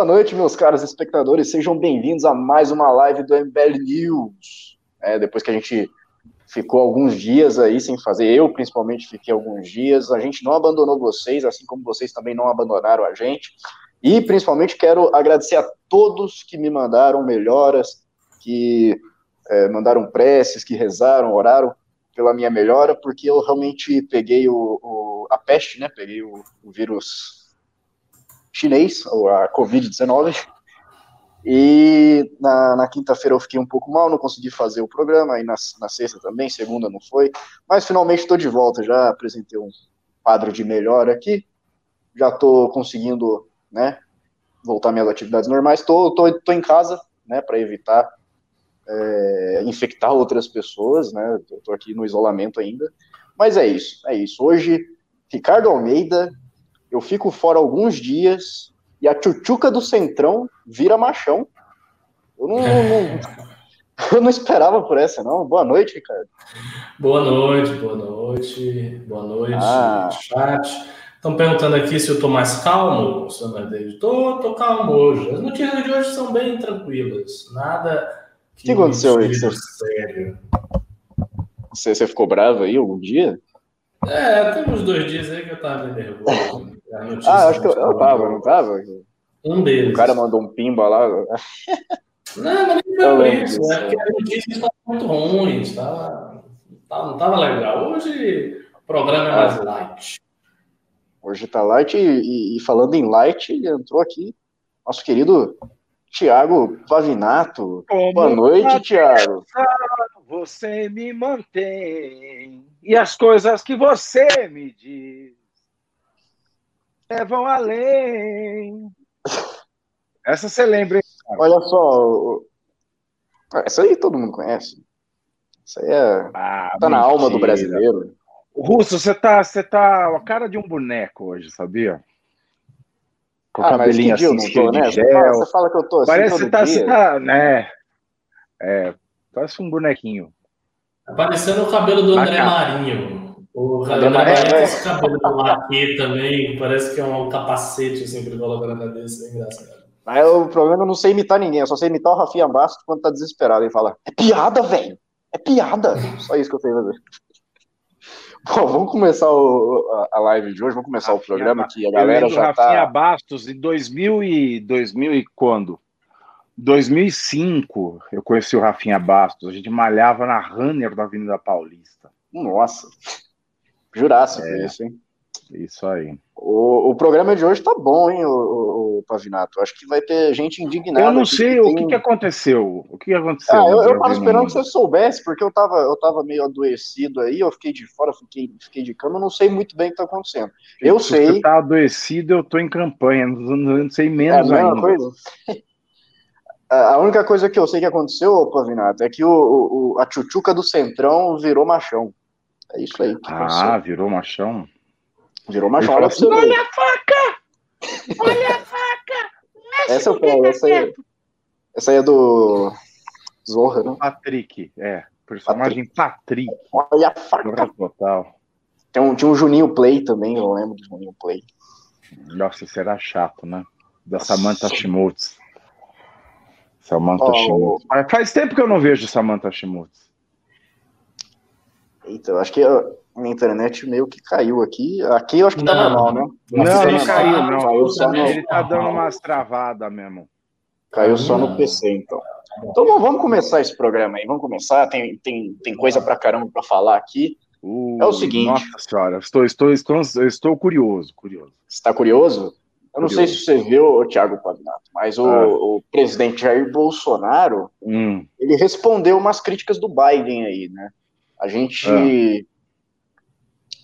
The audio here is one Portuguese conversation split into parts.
Boa noite, meus caros espectadores. Sejam bem-vindos a mais uma live do MBL News. É, depois que a gente ficou alguns dias aí sem fazer, eu principalmente fiquei alguns dias. A gente não abandonou vocês, assim como vocês também não abandonaram a gente. E principalmente quero agradecer a todos que me mandaram melhoras, que é, mandaram preces, que rezaram, oraram pela minha melhora, porque eu realmente peguei o, o a peste, né? Peguei o, o vírus chinês, a Covid-19. E na, na quinta-feira eu fiquei um pouco mal, não consegui fazer o programa, aí na, na sexta também, segunda não foi, mas finalmente estou de volta, já apresentei um quadro de melhora aqui, já estou conseguindo, né, voltar minhas atividades normais, estou tô, tô, tô, em casa, né, para evitar é, infectar outras pessoas, né, estou aqui no isolamento ainda, mas é isso, é isso. Hoje, Ricardo Almeida, eu fico fora alguns dias e a tchutchuca do Centrão vira machão. Eu não, não, eu não esperava por essa, não. Boa noite, Ricardo. Boa noite, boa noite, boa noite, ah. chat. Estão perguntando aqui se eu estou mais calmo, senhor David. Tô, tô calmo hoje. As notícias de hoje são bem tranquilas. Nada que, que aconteceu aí? Você... Sério. Você, você ficou bravo aí algum dia? É, tem uns dois dias aí que eu tava nervoso. Ah, acho que eu, eu tava, não tava? Um deles. O cara mandou um pimba lá. Não, mas nem foi por isso. É porque as notícias estavam muito ruins. Tava, não tava legal. Hoje o programa é mais light. Hoje tá light e, e falando em light, entrou aqui nosso querido Tiago Pavinato. Como Boa noite, Tiago. Você me mantém e as coisas que você me diz levam além. Essa você lembra, hein? Olha só. Essa aí todo mundo conhece. Isso aí é. Ah, tá na alma do brasileiro. Russo, você tá, você tá a cara de um boneco hoje, sabia? Com ah, cabelinho assim, não tô, né? Você fala, você fala, que eu tô assim Parece que você tá, tá, né? É, parece um bonequinho. Tá parecendo o cabelo do André Marinho. O André Marinho tem esse cabelo do laque também, parece que é um capacete assim que ele coloca na cabeça, é engraçado. Mas o problema é eu não sei imitar ninguém, eu só sei imitar o Rafinha Bastos quando tá desesperado e fala: É piada, velho! É piada! Só isso que eu sei fazer. Bom, vamos começar o, a live de hoje, vamos começar Rafinha, o programa que a galera já Rafinha tá... Rafinha Bastos em 2000 e, 2000 e quando? 2005 eu conheci o Rafinha Bastos, a gente malhava na Runner da Avenida Paulista. Nossa, Jurássico é, isso, hein? Isso aí. O, o programa de hoje tá bom, hein, o, o, Pavinato? Acho que vai ter gente indignada. Eu não sei que o tem... que, aconteceu. O que aconteceu? Ah, eu, eu tava esperando que você soubesse, porque eu tava, eu tava meio adoecido aí, eu fiquei de fora, fiquei, fiquei de cama, eu não sei muito bem o que tá acontecendo. Eu Se sei. Se você tá adoecido, eu tô em campanha, não, não sei menos é, ainda. Coisa. A única coisa que eu sei que aconteceu, Pavinato, é que o, o, a tchutchuca do Centrão virou machão. É isso aí. ah, virou machão? Virou machão. Olha, assim, olha a faca! Olha a faca! essa, é, essa, aí, essa aí é do Zorra, né? Patrick, é. Personagem Patrick. Patrick. Olha a faca! Total. Tem um, tinha um Juninho Play também, eu lembro do Juninho Play. Nossa, era chato, né? Da Samantha Schmutz. Samantha oh. Faz tempo que eu não vejo Samantha Schmutz. Eu acho que a minha internet meio que caiu aqui. Aqui eu acho que tá não, normal, né? Não, não, não caiu, não. Caiu só no... Ele tá dando umas travadas mesmo. Caiu só no PC, então. Então vamos começar esse programa aí. Vamos começar. Tem, tem, tem coisa pra caramba pra falar aqui. Uh, é o seguinte. Nossa senhora, estou, estou, estou, estou curioso, curioso. Você está curioso? Eu não curioso. sei se você viu, Thiago Pavinato, mas o, ah. o, presidente Jair Bolsonaro, hum. ele respondeu umas críticas do Biden aí, né? A gente. É.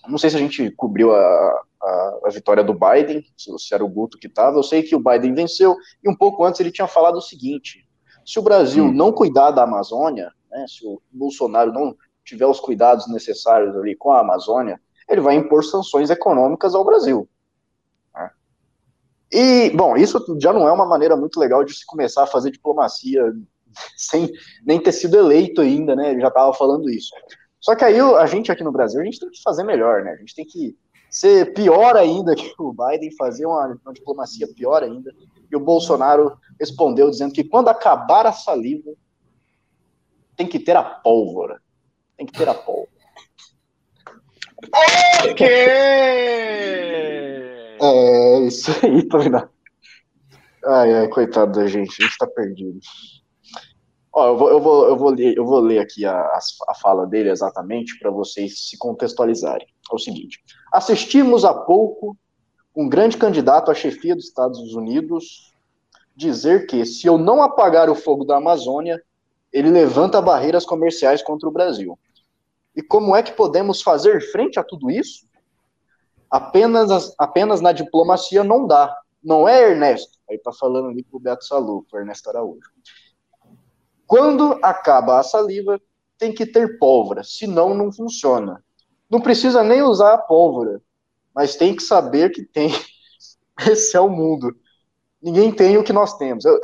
Não sei se a gente cobriu a, a, a vitória do Biden, se era o Guto que estava. Eu sei que o Biden venceu, e um pouco antes ele tinha falado o seguinte: se o Brasil hum. não cuidar da Amazônia, né, se o Bolsonaro não tiver os cuidados necessários ali com a Amazônia, ele vai impor sanções econômicas ao Brasil. Né? E, bom, isso já não é uma maneira muito legal de se começar a fazer diplomacia sem nem ter sido eleito ainda, né? Ele já estava falando isso. Só que aí a gente aqui no Brasil, a gente tem que fazer melhor, né? A gente tem que ser pior ainda que o Biden, fazer uma, uma diplomacia pior ainda. E o Bolsonaro respondeu dizendo que quando acabar a saliva, tem que ter a pólvora. Tem que ter a pólvora. Ok! É, isso aí, Tominado. Ai, ai, coitado da gente, a gente tá perdido. Ó, eu vou, eu vou, eu vou, ler, eu vou ler aqui a, a fala dele exatamente para vocês se contextualizarem. É o seguinte: assistimos há pouco um grande candidato à chefia dos Estados Unidos dizer que se eu não apagar o fogo da Amazônia, ele levanta barreiras comerciais contra o Brasil. E como é que podemos fazer frente a tudo isso? Apenas, apenas na diplomacia não dá. Não é, Ernesto? Aí tá falando ali pro Beto Salu, pro Ernesto Araújo. Quando acaba a saliva, tem que ter pólvora, senão não funciona. Não precisa nem usar a pólvora, mas tem que saber que tem. Esse é o mundo. Ninguém tem o que nós temos. Eu,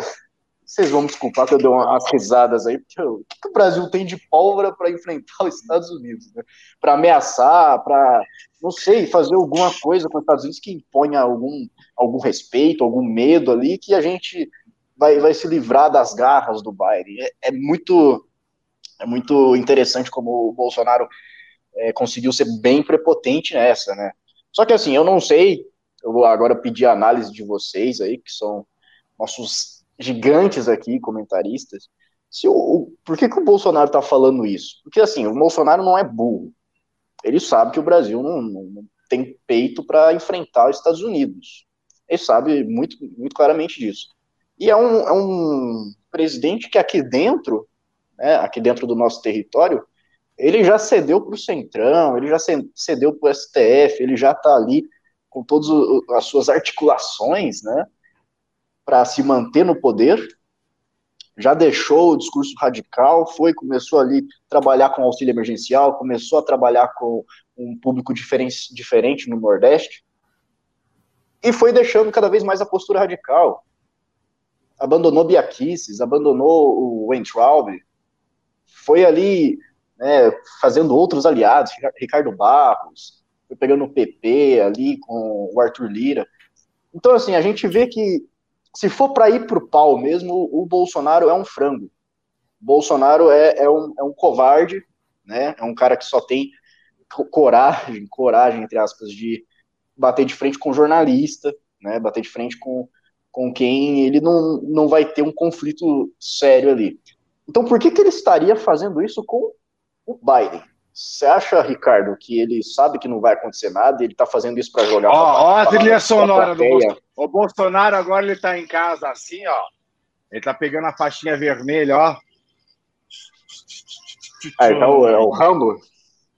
vocês vão me desculpar que eu dei umas risadas aí, porque eu, o que, o Brasil tem de pólvora para enfrentar os Estados Unidos? Né? Para ameaçar, para, não sei, fazer alguma coisa com os Estados Unidos que imponha algum, algum respeito, algum medo ali, que a gente vai, vai se livrar das garras do Biden. É, é muito, é muito interessante como o Bolsonaro é, conseguiu ser bem prepotente nessa, né? Só que assim, eu não sei, eu vou agora pedir a análise de vocês aí, que são nossos gigantes aqui, comentaristas, se o, o por que, que o Bolsonaro está falando isso? Porque assim, o Bolsonaro não é burro. Ele sabe que o Brasil não, não, não tem peito para enfrentar os Estados Unidos. Ele sabe muito, muito claramente disso. E é um, é um presidente que aqui dentro, né, aqui dentro do nosso território, ele já cedeu para o Centrão, ele já cedeu para o STF, ele já está ali com todas as suas articulações, né, para se manter no poder, já deixou o discurso radical, foi, começou ali a trabalhar com auxílio emergencial, começou a trabalhar com um público diferente, diferente no Nordeste, e foi deixando cada vez mais a postura radical. Abandonou Biaquices, abandonou o Weintraub, foi ali né, fazendo outros aliados, Ricardo Barros, foi pegando o PP ali com o Arthur Lira. Então, assim, a gente vê que se for para ir para o pau mesmo, o Bolsonaro é um frango. O Bolsonaro é, é, um, é um covarde, né? É um cara que só tem coragem, coragem, entre aspas, de bater de frente com jornalista, né? Bater de frente com, com quem ele não, não vai ter um conflito sério ali. Então, por que, que ele estaria fazendo isso com o Biden? Você acha, Ricardo, que ele sabe que não vai acontecer nada e ele tá fazendo isso para jogar? Ó, ó a trilha sonora do Bolsonaro. O Bolsonaro agora ele tá em casa assim, ó. Ele tá pegando a faixinha vermelha, ó. Ah, então é o Rambo?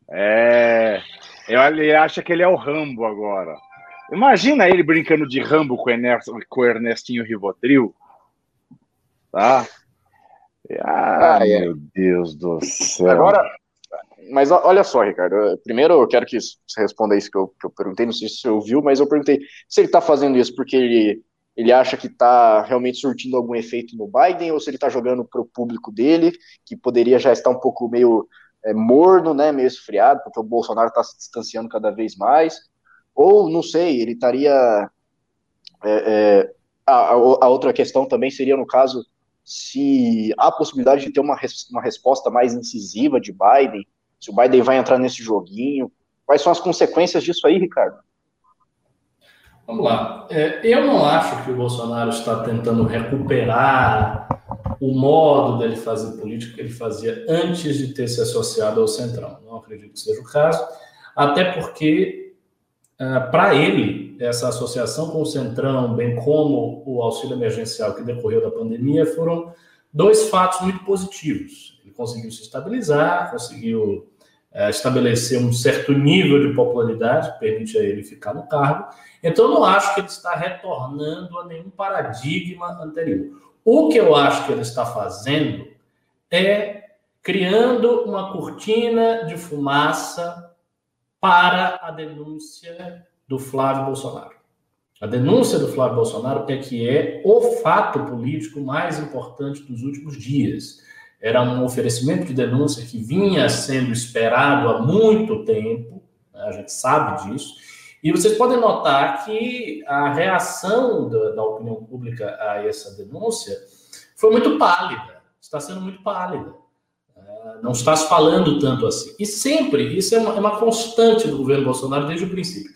É. Ele acha que ele é o Rambo agora. Imagina ele brincando de Rambo com, com o Ernestinho Rivotril. Tá? Ah, ah meu Deus do céu. Agora, mas olha só, Ricardo. Primeiro eu quero que você responda isso que eu, que eu perguntei, não sei se você ouviu, mas eu perguntei se ele está fazendo isso porque ele, ele acha que está realmente surtindo algum efeito no Biden, ou se ele está jogando para o público dele, que poderia já estar um pouco meio é, morno, né, meio esfriado, porque o Bolsonaro está se distanciando cada vez mais. Ou, não sei, ele estaria. É, é, a, a outra questão também seria, no caso, se há possibilidade de ter uma, res, uma resposta mais incisiva de Biden, se o Biden vai entrar nesse joguinho. Quais são as consequências disso aí, Ricardo? Vamos lá. É, eu não acho que o Bolsonaro está tentando recuperar o modo dele fazer política que ele fazia antes de ter se associado ao Centrão. Não acredito que seja o caso, até porque, é, para ele, essa associação com o Centrão, bem como o auxílio emergencial que decorreu da pandemia, foram dois fatos muito positivos conseguiu se estabilizar, conseguiu é, estabelecer um certo nível de popularidade, que permite a ele ficar no cargo. Então, não acho que ele está retornando a nenhum paradigma anterior. O que eu acho que ele está fazendo é criando uma cortina de fumaça para a denúncia do Flávio Bolsonaro. A denúncia do Flávio Bolsonaro é que é o fato político mais importante dos últimos dias. Era um oferecimento de denúncia que vinha sendo esperado há muito tempo, né? a gente sabe disso, E vocês podem notar que a reação da, da opinião pública a essa denúncia foi muito pálida, está sendo muito pálida. É, não está se falando tanto assim. E sempre, isso é uma, é uma constante do governo Bolsonaro desde o princípio.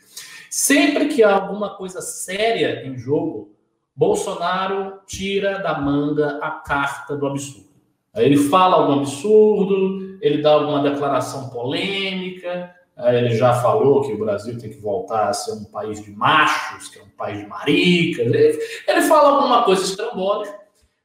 Sempre que há alguma coisa séria em jogo, Bolsonaro tira da manga a carta do absurdo. Aí ele fala algum absurdo, ele dá alguma declaração polêmica, ele já falou que o Brasil tem que voltar a ser um país de machos, que é um país de maricas. Ele, ele fala alguma coisa estrambólica,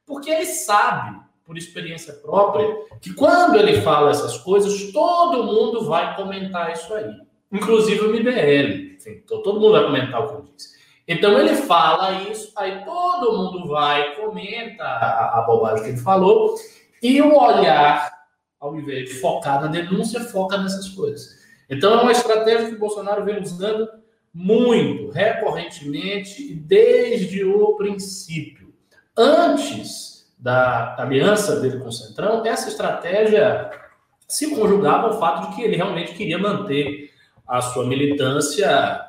porque ele sabe, por experiência própria, que quando ele fala essas coisas, todo mundo vai comentar isso aí. Inclusive o MBL. Enfim, todo mundo vai comentar o que eu disse. Então ele fala isso, aí todo mundo vai, comenta a, a bobagem que ele falou, e o olhar, ao invés de focar na denúncia, foca nessas coisas. Então é uma estratégia que o Bolsonaro vem usando muito, recorrentemente, desde o princípio. Antes da aliança dele com o Centrão, essa estratégia se conjugava ao fato de que ele realmente queria manter a sua militância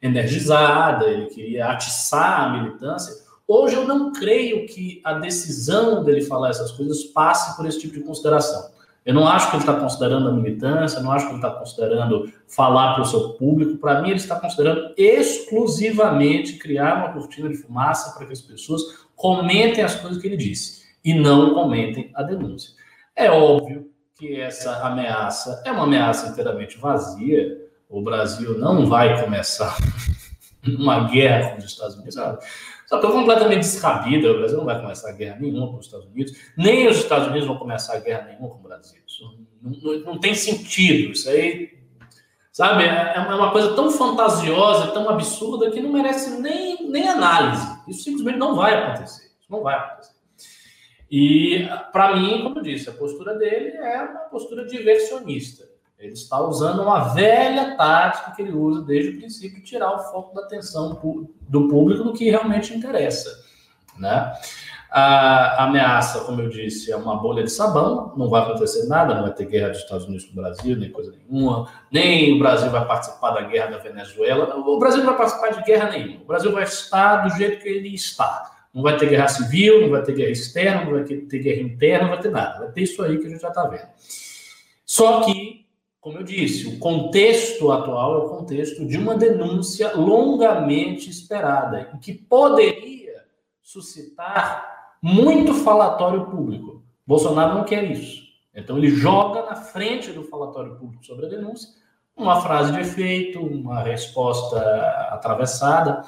energizada, ele queria atiçar a militância. Hoje eu não creio que a decisão dele falar essas coisas passe por esse tipo de consideração. Eu não acho que ele está considerando a militância, não acho que ele está considerando falar para o seu público. Para mim, ele está considerando exclusivamente criar uma cortina de fumaça para que as pessoas comentem as coisas que ele disse e não comentem a denúncia. É óbvio que essa ameaça é uma ameaça inteiramente vazia. O Brasil não vai começar uma guerra com os Estados Unidos. Só que completamente descabida. O Brasil não vai começar guerra nenhuma com os Estados Unidos, nem os Estados Unidos vão começar guerra nenhuma com o Brasil. Isso não, não, não tem sentido. Isso aí, sabe, é, é uma coisa tão fantasiosa, tão absurda que não merece nem, nem análise. Isso simplesmente não vai acontecer. Isso não vai acontecer. E, para mim, como eu disse, a postura dele é uma postura diversionista. Ele está usando uma velha tática que ele usa desde o princípio, tirar o foco da atenção do público do que realmente interessa. Né? A ameaça, como eu disse, é uma bolha de sabão, não vai acontecer nada, não vai ter guerra dos Estados Unidos com o Brasil, nem coisa nenhuma, nem o Brasil vai participar da guerra da Venezuela, o Brasil não vai participar de guerra nenhuma, o Brasil vai estar do jeito que ele está. Não vai ter guerra civil, não vai ter guerra externa, não vai ter guerra interna, não vai ter nada. Vai ter isso aí que a gente já está vendo. Só que como eu disse, o contexto atual é o contexto de uma denúncia longamente esperada que poderia suscitar muito falatório público. Bolsonaro não quer isso. Então ele joga na frente do falatório público sobre a denúncia uma frase de efeito, uma resposta atravessada.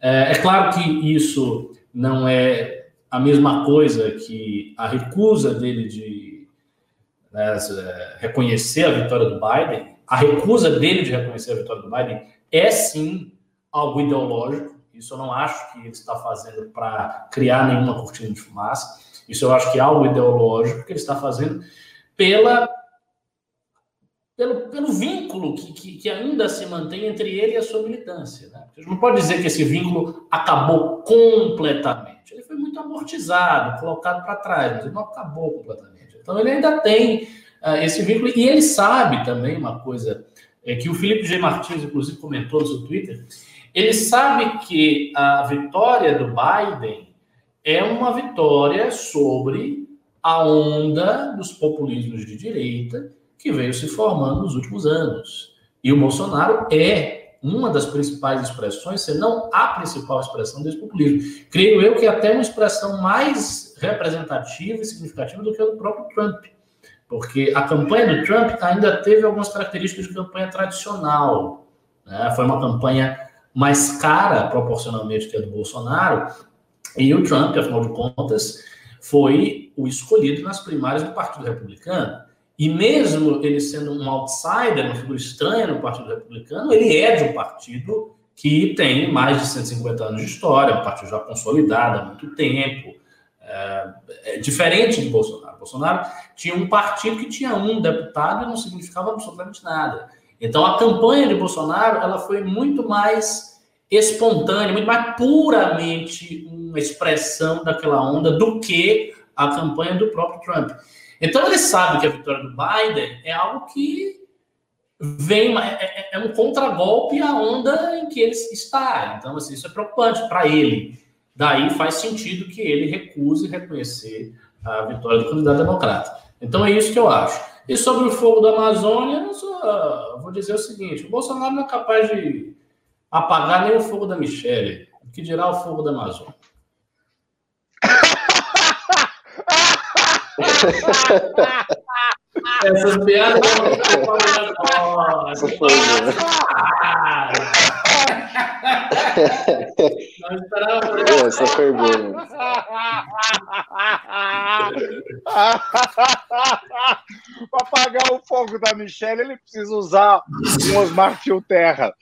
É, é claro que isso não é a mesma coisa que a recusa dele de né, reconhecer a vitória do Biden, a recusa dele de reconhecer a vitória do Biden é sim algo ideológico. Isso eu não acho que ele está fazendo para criar nenhuma cortina de fumaça. Isso eu acho que é algo ideológico que ele está fazendo pela, pelo, pelo vínculo que, que, que ainda se mantém entre ele e a sua militância. Né? A gente não pode dizer que esse vínculo acabou completamente. Ele foi muito amortizado, colocado para trás, mas ele não acabou completamente. Então ele ainda tem uh, esse vínculo e ele sabe também uma coisa é, que o Felipe G. Martins, inclusive, comentou no seu Twitter. Ele sabe que a vitória do Biden é uma vitória sobre a onda dos populismos de direita que veio se formando nos últimos anos. E o Bolsonaro é uma das principais expressões, se não a principal expressão desse populismo. Creio eu que é até uma expressão mais representativa e significativa do que a do próprio Trump. Porque a campanha do Trump ainda teve algumas características de campanha tradicional. Né? Foi uma campanha mais cara, proporcionalmente, que a do Bolsonaro. E o Trump, afinal de contas, foi o escolhido nas primárias do Partido Republicano. E mesmo ele sendo um outsider, uma figura estranha no Partido Republicano, ele é de um partido que tem mais de 150 anos de história, um partido já consolidado há muito tempo, é, é, diferente de Bolsonaro. Bolsonaro tinha um partido que tinha um deputado e não significava absolutamente nada. Então a campanha de Bolsonaro ela foi muito mais espontânea, muito mais puramente uma expressão daquela onda do que a campanha do próprio Trump. Então ele sabe que a vitória do Biden é algo que vem é, é, é um contragolpe à onda em que ele está. Então, assim, isso é preocupante para ele. Daí faz sentido que ele recuse reconhecer a vitória do candidato democrata. Então é isso que eu acho. E sobre o fogo da Amazônia, só vou dizer o seguinte: o Bolsonaro não é capaz de apagar nem o fogo da Michelle, o que dirá o fogo da Amazônia. Essas piadas não Essa foi Não esperava. Essa foi boa. Para apagar o fogo da Michelle, ele precisa usar um Osmar Fio Terra.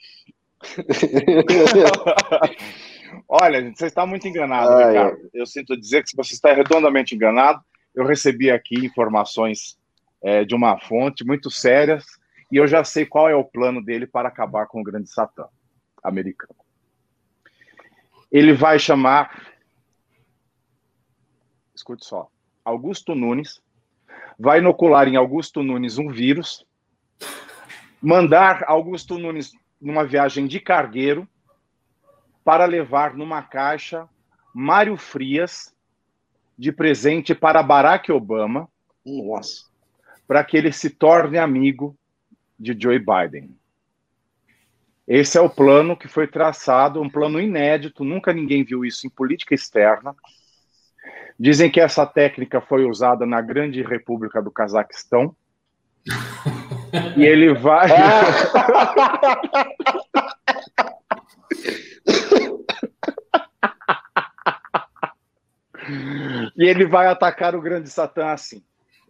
Olha, gente, você está muito enganado, Ricardo. É. Eu sinto dizer que você está redondamente enganado. Eu recebi aqui informações é, de uma fonte muito sérias e eu já sei qual é o plano dele para acabar com o grande Satã americano. Ele vai chamar, escute só, Augusto Nunes, vai inocular em Augusto Nunes um vírus, mandar Augusto Nunes numa viagem de cargueiro para levar numa caixa Mário Frias de presente para Barack Obama. Nossa para que ele se torne amigo de Joe Biden. Esse é o plano que foi traçado, um plano inédito, nunca ninguém viu isso em política externa. Dizem que essa técnica foi usada na Grande República do Cazaquistão. e ele vai. e ele vai atacar o grande Satã assim.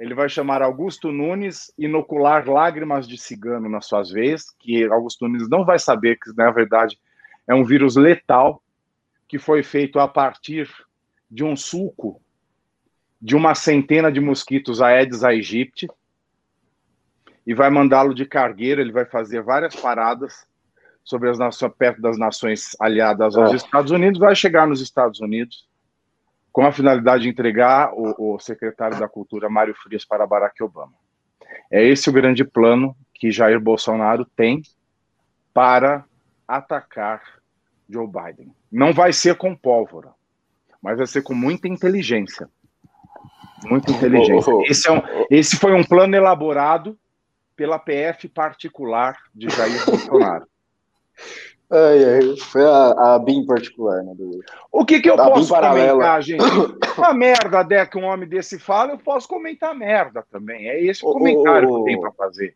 Ele vai chamar Augusto Nunes, inocular lágrimas de cigano nas suas veias, que Augusto Nunes não vai saber que, na verdade, é um vírus letal que foi feito a partir de um suco de uma centena de mosquitos Aedes aegypti e vai mandá-lo de cargueira. Ele vai fazer várias paradas sobre as nações, perto das nações aliadas aos é. Estados Unidos, vai chegar nos Estados Unidos com a finalidade de entregar o, o secretário da Cultura, Mário Frias, para Barack Obama. É esse o grande plano que Jair Bolsonaro tem para atacar Joe Biden. Não vai ser com pólvora, mas vai ser com muita inteligência. Muita inteligência. Esse, é um, esse foi um plano elaborado pela PF particular de Jair Bolsonaro. Ai, ai, foi a, a BIM particular, né? Do, o que, que eu posso comentar, gente? Uma merda né, que um homem desse fala, eu posso comentar merda também. É esse o comentário que eu tenho para fazer.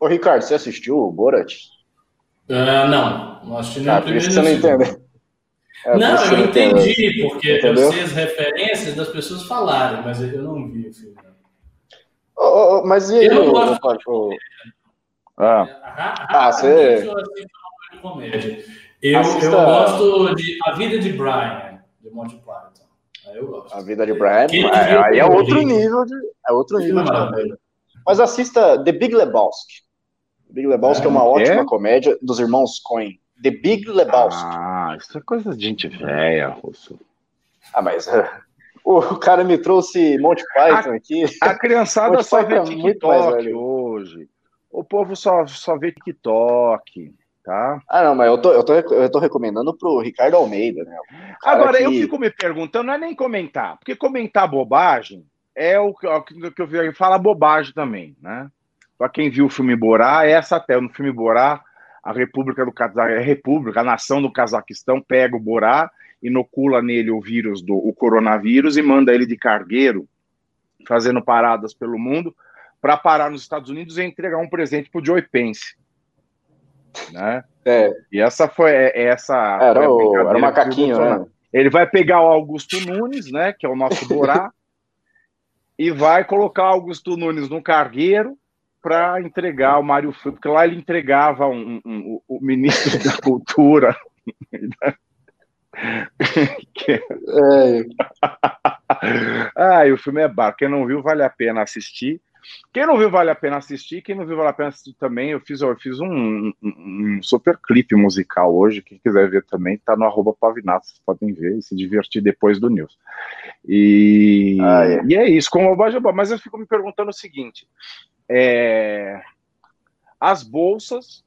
Ô, Ricardo, você assistiu o Borat? Uh, não, não assisti nem ah, isso você não entende. É, não, eu entendi, porque Entendeu? eu sei as referências das pessoas falarem, mas eu não vi o filme. Oh, oh, mas e aí, eu gosto o, ah. ah, você comédia. Eu, Assista... eu gosto de A Vida de Brian, de Monty Python. Aí eu gosto. A Vida de Brian, é, aí é outro nível de, é outro nível de comédia. Mas assista The Big Lebowski. The Big Lebowski é, é uma ótima comédia dos irmãos Coen. The Big Lebowski. Ah, isso é coisa de gente velha, Russo. Ah, mas o cara me trouxe Monty Python a, aqui. A criançada só vê é TikTok hoje. O povo só, só vê TikTok tá? Ah, não, mas eu tô, eu tô, eu tô recomendando pro Ricardo Almeida, né? Agora, que... eu fico me perguntando, não é nem comentar, porque comentar bobagem é o que, o que eu vi fala bobagem também, né? Para quem viu o filme Borá, é essa até no filme Borá, a República do Cazaquistão, a República, a nação do Cazaquistão pega o Borá, inocula nele o vírus do o coronavírus e manda ele de cargueiro, fazendo paradas pelo mundo, para parar nos Estados Unidos e entregar um presente pro Joe Pence né? É. E essa foi é, é essa. Era, o, era o macaquinho, né? Ele vai pegar o Augusto Nunes, né? Que é o nosso Borá, e vai colocar o Augusto Nunes no cargueiro para entregar o Mário Filho, porque lá ele entregava um, um, um, o ministro da Cultura. que... é. ah, e o filme é bar. Quem não viu, vale a pena assistir. Quem não viu, vale a pena assistir. Quem não viu, vale a pena assistir também. Eu fiz, eu fiz um, um, um super clipe musical hoje. Quem quiser ver também, tá no arroba Pavinato. Vocês podem ver e se divertir depois do News. E, ah, é. e é isso, com o Mas eu fico me perguntando o seguinte: é, as bolsas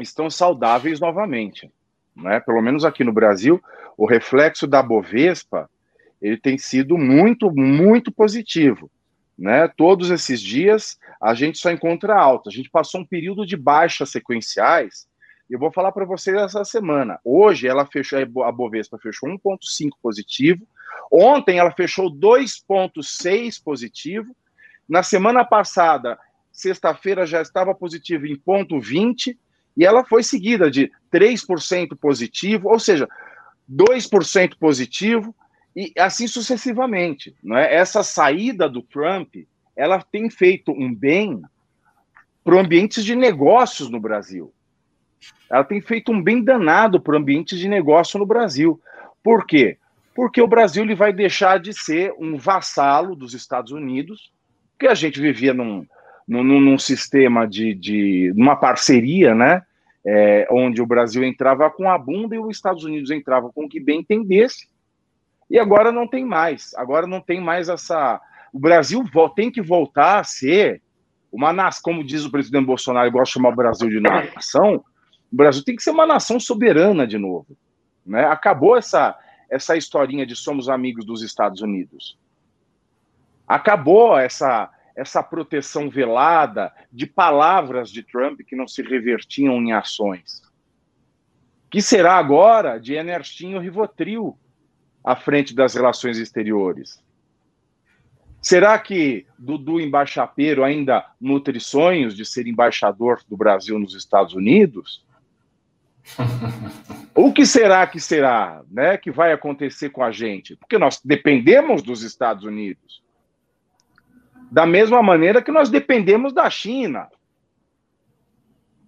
estão saudáveis novamente. Né? Pelo menos aqui no Brasil, o reflexo da Bovespa ele tem sido muito, muito positivo. Né? Todos esses dias a gente só encontra alta. A gente passou um período de baixas sequenciais. Eu vou falar para vocês essa semana. Hoje ela fechou, a Bovespa fechou 1,5 positivo. Ontem ela fechou 2,6 positivo. Na semana passada, sexta-feira, já estava positivo em 0,20 e ela foi seguida de 3% positivo, ou seja, 2% positivo, e assim sucessivamente. Não é? Essa saída do Trump ela tem feito um bem para ambientes de negócios no Brasil. Ela tem feito um bem danado para ambientes de negócio no Brasil. Por quê? Porque o Brasil ele vai deixar de ser um vassalo dos Estados Unidos, que a gente vivia num, num, num sistema de, de uma parceria, né? É, onde o Brasil entrava com a bunda e os Estados Unidos entrava com o que bem entendesse. E agora não tem mais. Agora não tem mais essa. O Brasil tem que voltar a ser uma nação, como diz o presidente Bolsonaro, gosta de chamar o Brasil de nação. O Brasil tem que ser uma nação soberana de novo. Né? Acabou essa, essa historinha de somos amigos dos Estados Unidos. Acabou essa, essa proteção velada de palavras de Trump que não se revertiam em ações. Que será agora de Ernestinho Rivotril à frente das relações exteriores? Será que Dudu Embaixapeiro ainda nutre sonhos de ser embaixador do Brasil nos Estados Unidos? o que será que será, né, que vai acontecer com a gente? Porque nós dependemos dos Estados Unidos. Da mesma maneira que nós dependemos da China.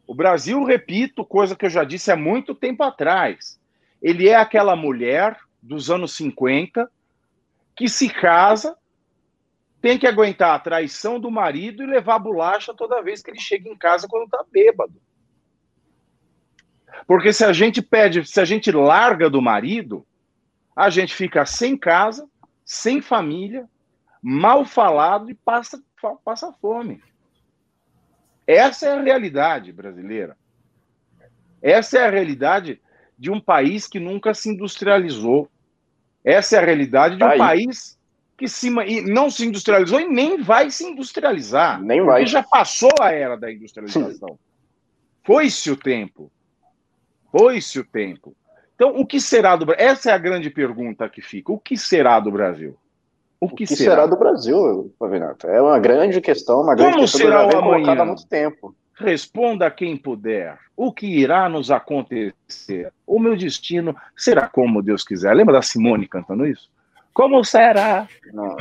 O Brasil, repito, coisa que eu já disse há muito tempo atrás, ele é aquela mulher dos anos 50 que se casa, tem que aguentar a traição do marido e levar bolacha toda vez que ele chega em casa quando está bêbado. Porque se a gente pede, se a gente larga do marido, a gente fica sem casa, sem família, mal falado e passa, passa fome. Essa é a realidade brasileira. Essa é a realidade de um país que nunca se industrializou. Essa é a realidade de um Aí. país que se, não se industrializou e nem vai se industrializar. Nem vai. já passou a era da industrialização. Foi-se o tempo. Foi-se o tempo. Então, o que será do Brasil? Essa é a grande pergunta que fica. O que será do Brasil? O que, o que será? será? do Brasil, Pavinato? É uma grande questão, uma grande Como questão será o amanhã? há muito tempo. Responda quem puder. O que irá nos acontecer? O meu destino será como Deus quiser. Lembra da Simone cantando isso? Como será? Não,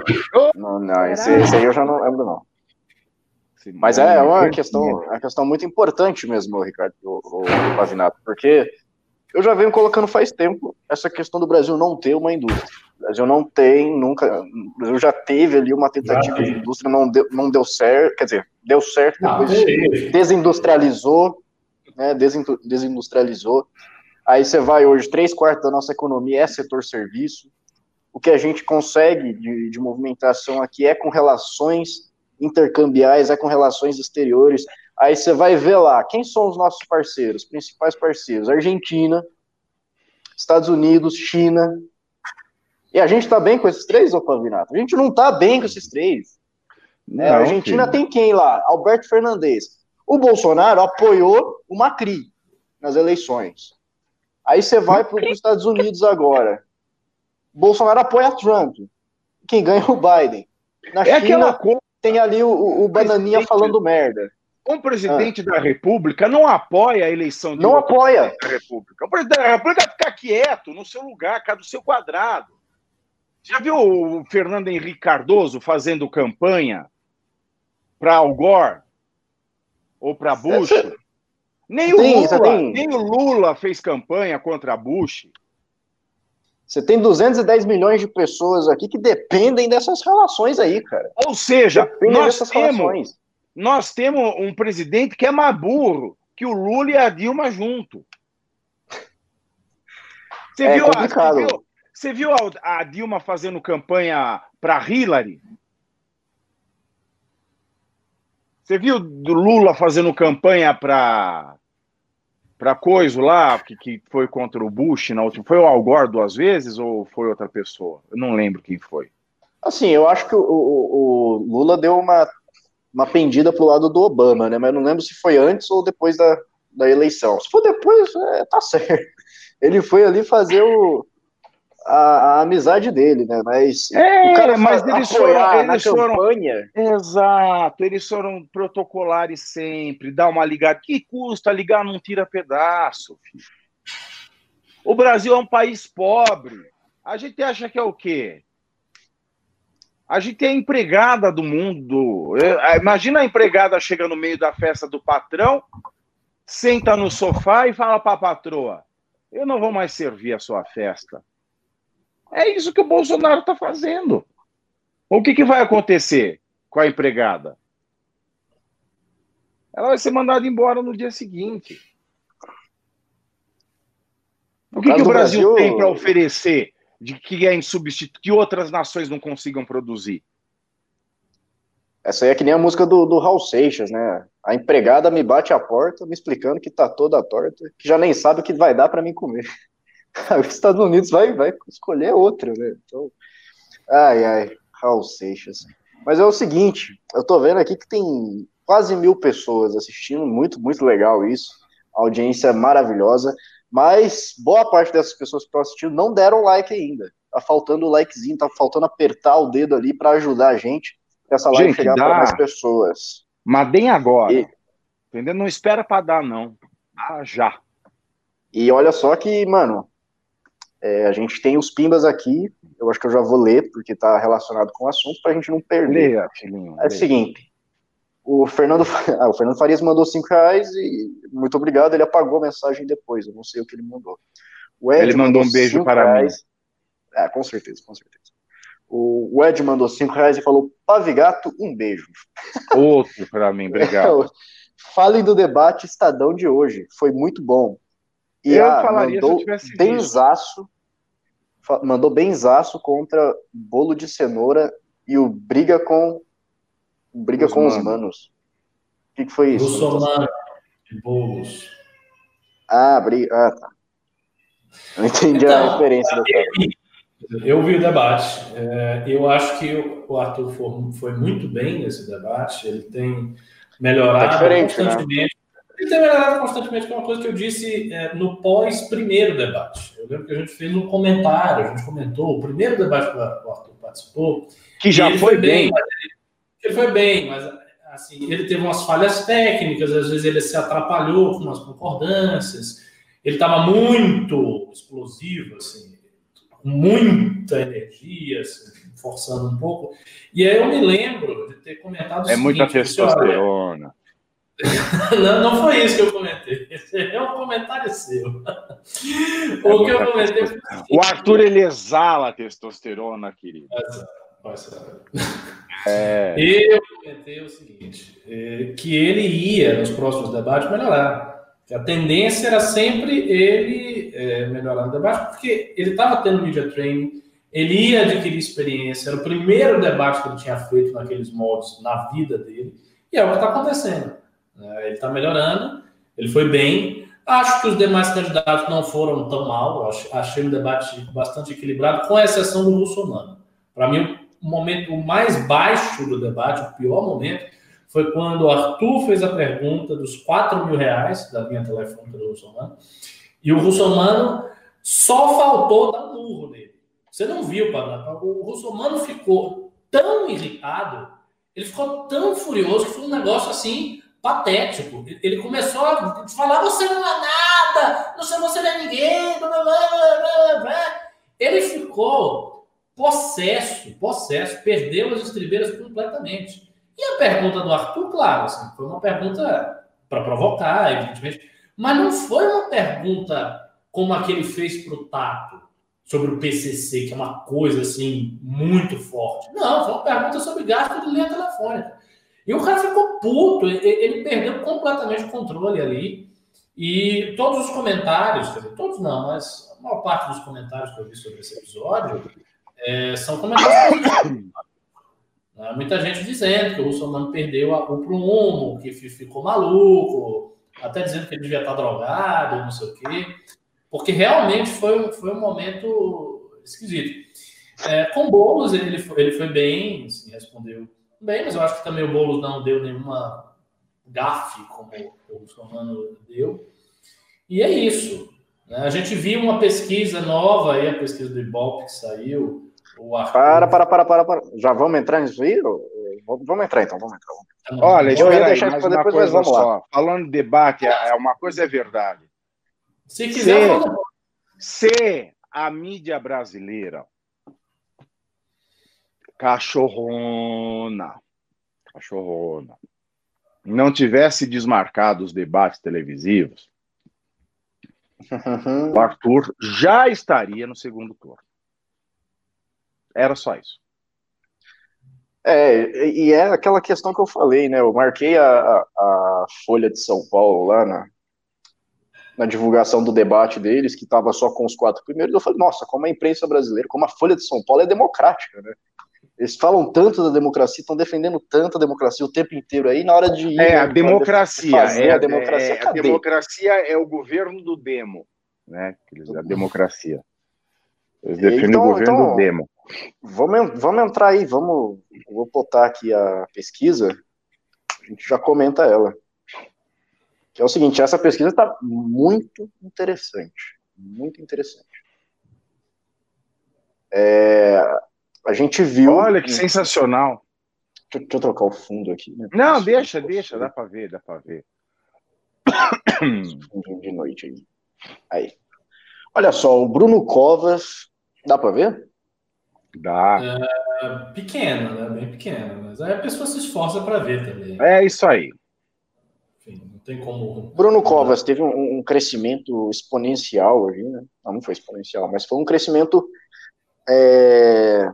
não, não esse, esse, aí eu já não lembro, não. Simone, Mas é, é uma questão, uma questão muito importante mesmo, Ricardo, o, o Pavinato, porque eu já venho colocando faz tempo essa questão do Brasil não ter uma indústria. O Brasil não tem, nunca. O Brasil já teve ali uma tentativa de indústria, não deu, não deu certo, quer dizer, deu certo, depois ah, desindustrializou, né, desindustrializou. Aí você vai hoje, três quartos da nossa economia é setor serviço. O que a gente consegue de, de movimentação aqui é com relações intercambiais, é com relações exteriores. Aí você vai ver lá, quem são os nossos parceiros, principais parceiros? Argentina, Estados Unidos, China. E a gente está bem com esses três, ô Pavinato? A gente não está bem com esses três. Né? Não, a Argentina filho. tem quem lá? Alberto Fernandes. O Bolsonaro apoiou o Macri nas eleições. Aí você vai para os Estados Unidos agora. Bolsonaro apoia Trump. Quem ganha é o Biden. Na é China tem ali o, o Bananinha falando merda. O presidente ah. da República não apoia a eleição de Não apoia. Da República. O presidente da República fica quieto no seu lugar, cada do seu quadrado. Já viu o Fernando Henrique Cardoso fazendo campanha para Al Gore ou para Bush? Nem o, Lula, nem o Lula fez campanha contra Bush. Você tem 210 milhões de pessoas aqui que dependem dessas relações aí, cara. Ou seja, dependem nós temos, relações nós temos um presidente que é mais burro que o Lula e a Dilma junto. Você é viu, a, você viu, você viu a, a Dilma fazendo campanha para Hillary? Você viu do Lula fazendo campanha para para coisa lá, que, que foi contra o Bush na última. Foi o Al Gore duas vezes ou foi outra pessoa? Eu não lembro quem foi. Assim, eu acho que o, o, o Lula deu uma, uma pendida pro lado do Obama, né? Mas não lembro se foi antes ou depois da, da eleição. Se for depois, é, tá certo. Ele foi ali fazer o, a, a, amizade dele, né? Mas é, o cara mas eles foram, eles foram, campanha. Exato, eles foram protocolares sempre, dá uma ligada. Que custa ligar não tira pedaço, filho. O Brasil é um país pobre. A gente acha que é o quê? A gente é empregada do mundo. Imagina a empregada chega no meio da festa do patrão, senta no sofá e fala para a patroa: Eu não vou mais servir a sua festa. É isso que o Bolsonaro está fazendo. O que, que vai acontecer com a empregada? Ela vai ser mandada embora no dia seguinte. O que, que o Brasil, Brasil, tem para oferecer de que é insubstituível, que outras nações não consigam produzir? Essa aí é que nem a música do, do Raul Seixas, né? A empregada me bate a porta, me explicando que tá toda torta, que já nem sabe o que vai dar para mim comer. os Estados Unidos vai, vai escolher outra, né? Então, ai, ai, Raul Seixas. Mas é o seguinte, eu tô vendo aqui que tem quase mil pessoas assistindo, muito, muito legal isso. A audiência maravilhosa, mas boa parte dessas pessoas que estão assistindo não deram like ainda. Tá faltando o likezinho, tá faltando apertar o dedo ali para ajudar a gente, pra essa live gente, chegar para mais pessoas. Mas bem agora. E... Entendeu? Não espera para dar, não. Ah, já. E olha só que, mano, é, a gente tem os pimbas aqui, eu acho que eu já vou ler, porque está relacionado com o assunto, para a gente não perder. Leia, filhinho, é o seguinte, o Fernando, ah, o Fernando Farias mandou 5 reais e muito obrigado, ele apagou a mensagem depois, eu não sei o que ele mandou. ele mandou, um beijo para reais, mim. É, com certeza, com certeza. O, Ed mandou 5 reais e falou, Pavigato, um beijo. Outro para mim, obrigado. Falem do debate Estadão de hoje, foi muito bom. E eu a, falaria mandou se benzaço, mandou benzaço contra bolo de cenoura e o briga com briga os com manos. os manos. O que, que foi isso? Bolsonaro de bolos. Ah, briga. Ah, tá. Eu entendi então, a referência do cara. Eu vi o debate. É, eu acho que o Arthur foi muito bem nesse debate. Ele tem melhorado tá né? constantemente. Né? Ele tem melhorado constantemente, que é uma coisa que eu disse é, no pós-primeiro debate. Eu lembro que a gente fez um comentário, a gente comentou, o primeiro debate que o Arthur participou. Que já foi bem. bem ele, foi bem, mas assim, ele teve umas falhas técnicas, às vezes ele se atrapalhou com umas concordâncias, ele estava muito explosivo, assim, com muita energia, assim, forçando um pouco. E aí eu me lembro de ter comentado. É muita testosterona. Não, não foi isso que eu comentei. É um comentário seu. o que eu comentei foi... O Arthur, ele exala testosterona, querido. É. Eu comentei o seguinte, é, que ele ia, nos próximos debates, melhorar. A tendência era sempre ele é, melhorar no debate, porque ele estava tendo media training, ele ia adquirir experiência, era o primeiro debate que ele tinha feito naqueles moldes na vida dele, e é o que está acontecendo. É, ele está melhorando, ele foi bem. Acho que os demais candidatos não foram tão mal. Achei um debate bastante equilibrado, com exceção do muçulmano. Para mim, o momento mais baixo do debate, o pior momento, foi quando o Arthur fez a pergunta dos 4 mil reais da linha telefônica do Russomano. E o Russomano só faltou dar um murro nele. Você não viu, Pablo? O Russomano ficou tão irritado, ele ficou tão furioso que foi um negócio assim patético. Ele começou a falar: você não é nada, não sei, você não é ninguém. Blá, blá, blá, ele ficou possesso, possesso, perdeu as estribeiras completamente. E a pergunta do Arthur, claro, assim, foi uma pergunta para provocar, evidentemente, mas não foi uma pergunta como a que ele fez para o Tato sobre o PCC, que é uma coisa assim muito forte. Não, foi uma pergunta sobre gasto de linha telefônica. E o cara ficou puto, ele perdeu completamente o controle ali. E todos os comentários, todos não, mas a maior parte dos comentários que eu vi sobre esse episódio é, são comentários. Né? muita gente dizendo que o Russomano perdeu o prumo, que ficou maluco, até dizendo que ele devia estar drogado, não sei o quê, porque realmente foi, foi um momento esquisito. É, com Boulos, ele, ele foi bem, assim, respondeu bem, mas eu acho que também o Boulos não deu nenhuma gafe como o Russomano deu. E é isso. Né? A gente viu uma pesquisa nova aí, a pesquisa do Ibope que saiu, para, para, para, para, para. Já vamos entrar nisso aí? Vamos entrar então, vamos entrar. Vamos. Olha, eu ia deixar isso depois, mas vamos só. lá. Falando de debate, é, é uma coisa é verdade. Se quiser, se, se a mídia brasileira cachorrona, cachorrona, não tivesse desmarcado os debates televisivos, o Arthur já estaria no segundo turno. Era só isso. É, e é aquela questão que eu falei, né? Eu marquei a, a, a Folha de São Paulo lá na, na divulgação do debate deles, que estava só com os quatro primeiros. Eu falei, nossa, como a imprensa brasileira, como a Folha de São Paulo é democrática, né? Eles falam tanto da democracia, estão defendendo tanto a democracia o tempo inteiro aí, na hora de ir. É, a democracia. É, a democracia, é, a democracia é o governo do demo, né? A democracia. Eles defendem então, o governo então, do demo. Vamos, vamos entrar aí, vamos. Vou botar aqui a pesquisa, a gente já comenta ela. Que é o seguinte, essa pesquisa está muito interessante. Muito interessante. É, a gente viu. Olha que sensacional. Deixa, deixa eu trocar o fundo aqui. Né? Não, deixa, deixa, dá para ver, dá para ver. De noite aí. Aí. Olha só, o Bruno Covas. Dá para ver? Dá. É, pequena, né? Bem pequena. Mas aí a pessoa se esforça para ver também. É isso aí. Enfim, não tem como. Bruno Covas teve um, um crescimento exponencial hoje, né? Não, não foi exponencial, mas foi um crescimento é,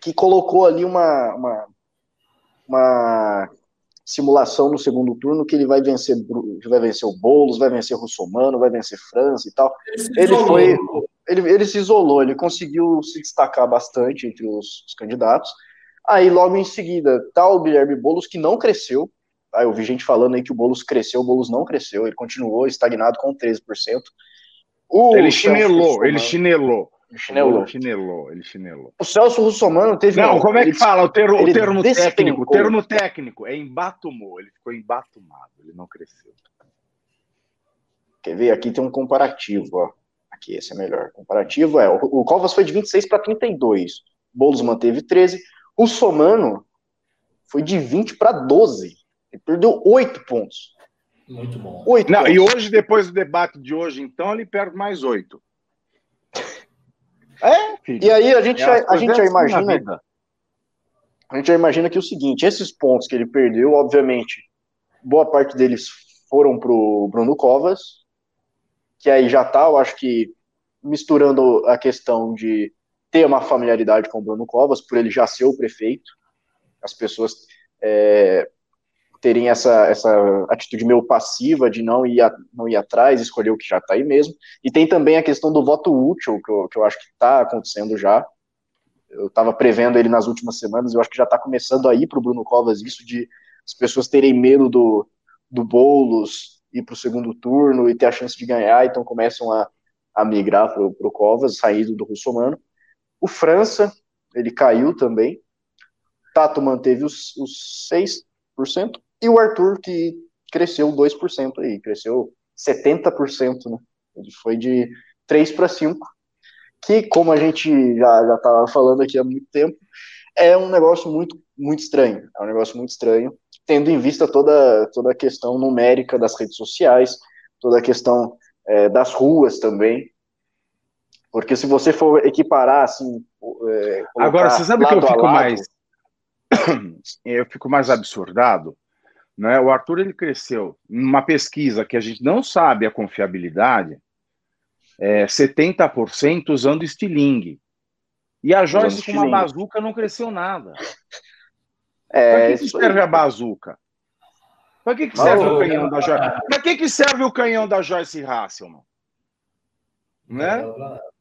que colocou ali uma, uma, uma simulação no segundo turno que ele vai vencer, vai vencer o Boulos, vai vencer o Russomano, vai vencer França e tal. Ele, ele foi ele, ele se isolou, ele conseguiu se destacar bastante entre os, os candidatos. Aí, logo em seguida, tá o Guilherme Boulos, que não cresceu. Tá? Eu vi gente falando aí que o Boulos cresceu, o Boulos não cresceu, ele continuou estagnado com 13%. O ele chinelou, ele chinelou. Ele chinelou. Ele chinelou, ele chinelou. O Celso Russomano teve. Não, como é que fala o termo, o termo técnico? O termo técnico é embatumou, ele ficou embatumado, ele não cresceu. Quer ver? Aqui tem um comparativo, ó. Aqui, esse é melhor. Comparativo é, o, o Covas foi de 26 para 32, Boulos manteve 13, o Somano foi de 20 para 12, ele perdeu 8 pontos. Muito bom. 8 Não, pontos. e hoje, depois do debate de hoje, então, ele perde mais 8. É, filho. E aí a gente, é já, a gente já assim imagina. A gente já imagina que o seguinte, esses pontos que ele perdeu, obviamente, boa parte deles foram pro Bruno Covas, que aí já tá, eu acho que misturando a questão de ter uma familiaridade com o Bruno Covas, por ele já ser o prefeito, as pessoas é, terem essa, essa atitude meio passiva de não ir, a, não ir atrás, escolher o que já está aí mesmo. E tem também a questão do voto útil, que eu, que eu acho que está acontecendo já. Eu estava prevendo ele nas últimas semanas, eu acho que já está começando a ir para o Bruno Covas isso de as pessoas terem medo do, do Boulos, ir para o segundo turno e ter a chance de ganhar, então começam a, a migrar para o Covas, saído do russomano. O França, ele caiu também. Tato manteve os, os 6%. E o Arthur, que cresceu 2% aí, cresceu 70%, né? Ele foi de 3 para 5. Que, como a gente já estava falando aqui há muito tempo, é um negócio muito, muito estranho. É um negócio muito estranho tendo em vista toda, toda a questão numérica das redes sociais, toda a questão é, das ruas também. Porque se você for equiparar assim. É, Agora, você sabe que eu fico mais. eu fico mais absurdado. Né? O Arthur ele cresceu numa pesquisa que a gente não sabe a confiabilidade, é, 70% usando estilingue. E a Joyce com uma bazuca não cresceu nada. É, Para que, que serve a bazuca? Para que, que serve o canhão da Joyce? Para que, que serve o canhão da Joyce Hasselman? Né?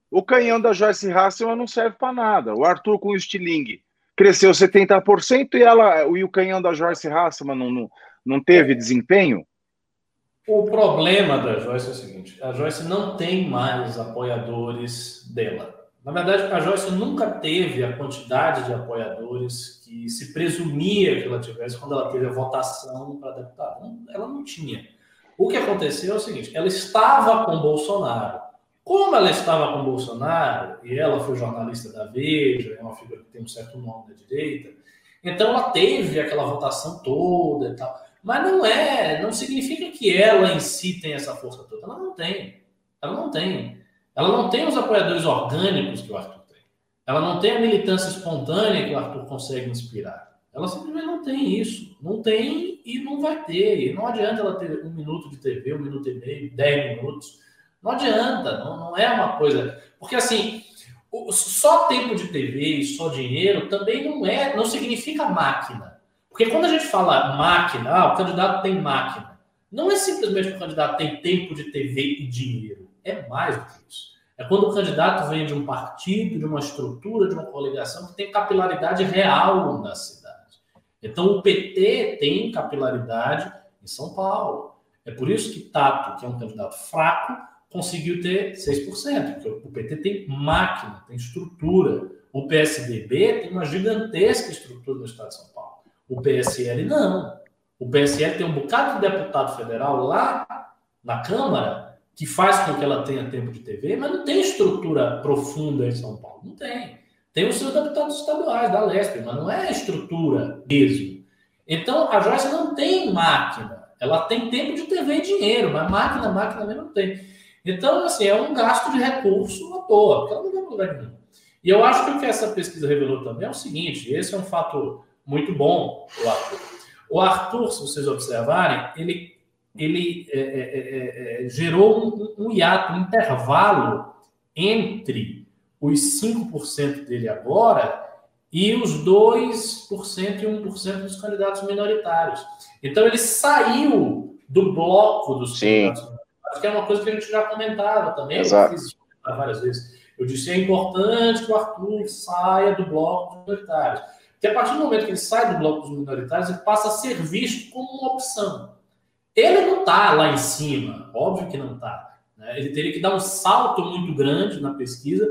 O canhão da Joyce Hasselman não serve para nada. O Arthur com o estilingue cresceu 70% e ela, e o canhão da Joyce Hassman não, não, não teve desempenho? O problema da Joyce é o seguinte: a Joyce não tem mais apoiadores dela. Na verdade, a Joyce nunca teve a quantidade de apoiadores que se presumia que ela tivesse quando ela teve a votação para deputado. Ela não tinha. O que aconteceu é o seguinte: ela estava com Bolsonaro. Como ela estava com Bolsonaro, e ela foi jornalista da Veja, é uma figura que tem um certo nome da direita, então ela teve aquela votação toda e tal. Mas não é, não significa que ela em si tem essa força toda. Ela não tem. Ela não tem. Ela não tem os apoiadores orgânicos que o Arthur tem. Ela não tem a militância espontânea que o Arthur consegue inspirar. Ela simplesmente não tem isso. Não tem e não vai ter. E não adianta ela ter um minuto de TV, um minuto e meio, dez minutos. Não adianta. Não, não é uma coisa. Porque assim, só tempo de TV e só dinheiro também não é, não significa máquina. Porque quando a gente fala máquina, ah, o candidato tem máquina, não é simplesmente o candidato tem tempo de TV e dinheiro. É mais do que isso. É quando o candidato vem de um partido, de uma estrutura, de uma coligação que tem capilaridade real na cidade. Então, o PT tem capilaridade em São Paulo. É por isso que Tato, que é um candidato fraco, conseguiu ter 6%, porque o PT tem máquina, tem estrutura. O PSDB tem uma gigantesca estrutura no estado de São Paulo. O PSL não. O PSL tem um bocado de deputado federal lá na Câmara que faz com que ela tenha tempo de TV, mas não tem estrutura profunda em São Paulo. Não tem. Tem os seus deputados estaduais da Lespe, mas não é estrutura mesmo. Então, a Joyce não tem máquina. Ela tem tempo de TV e dinheiro, mas máquina, máquina mesmo não tem. Então, assim, é um gasto de recurso à toa, porque ela não vai lugar nenhum. E eu acho que o que essa pesquisa revelou também é o seguinte: esse é um fato muito bom, o Arthur. O Arthur, se vocês observarem, ele, ele é, é, é, é gerou um, um hiato, um intervalo entre os 5% dele agora e os 2% e 1% dos candidatos minoritários. Então, ele saiu do bloco dos Sim. candidatos minoritários, que é uma coisa que a gente já comentava também. Exato. Eu fiz várias vezes. Eu disse, é importante que o Arthur saia do bloco dos minoritários que a partir do momento que ele sai do bloco dos minoritários, ele passa a ser visto como uma opção. Ele não está lá em cima, óbvio que não está. Né? Ele teria que dar um salto muito grande na pesquisa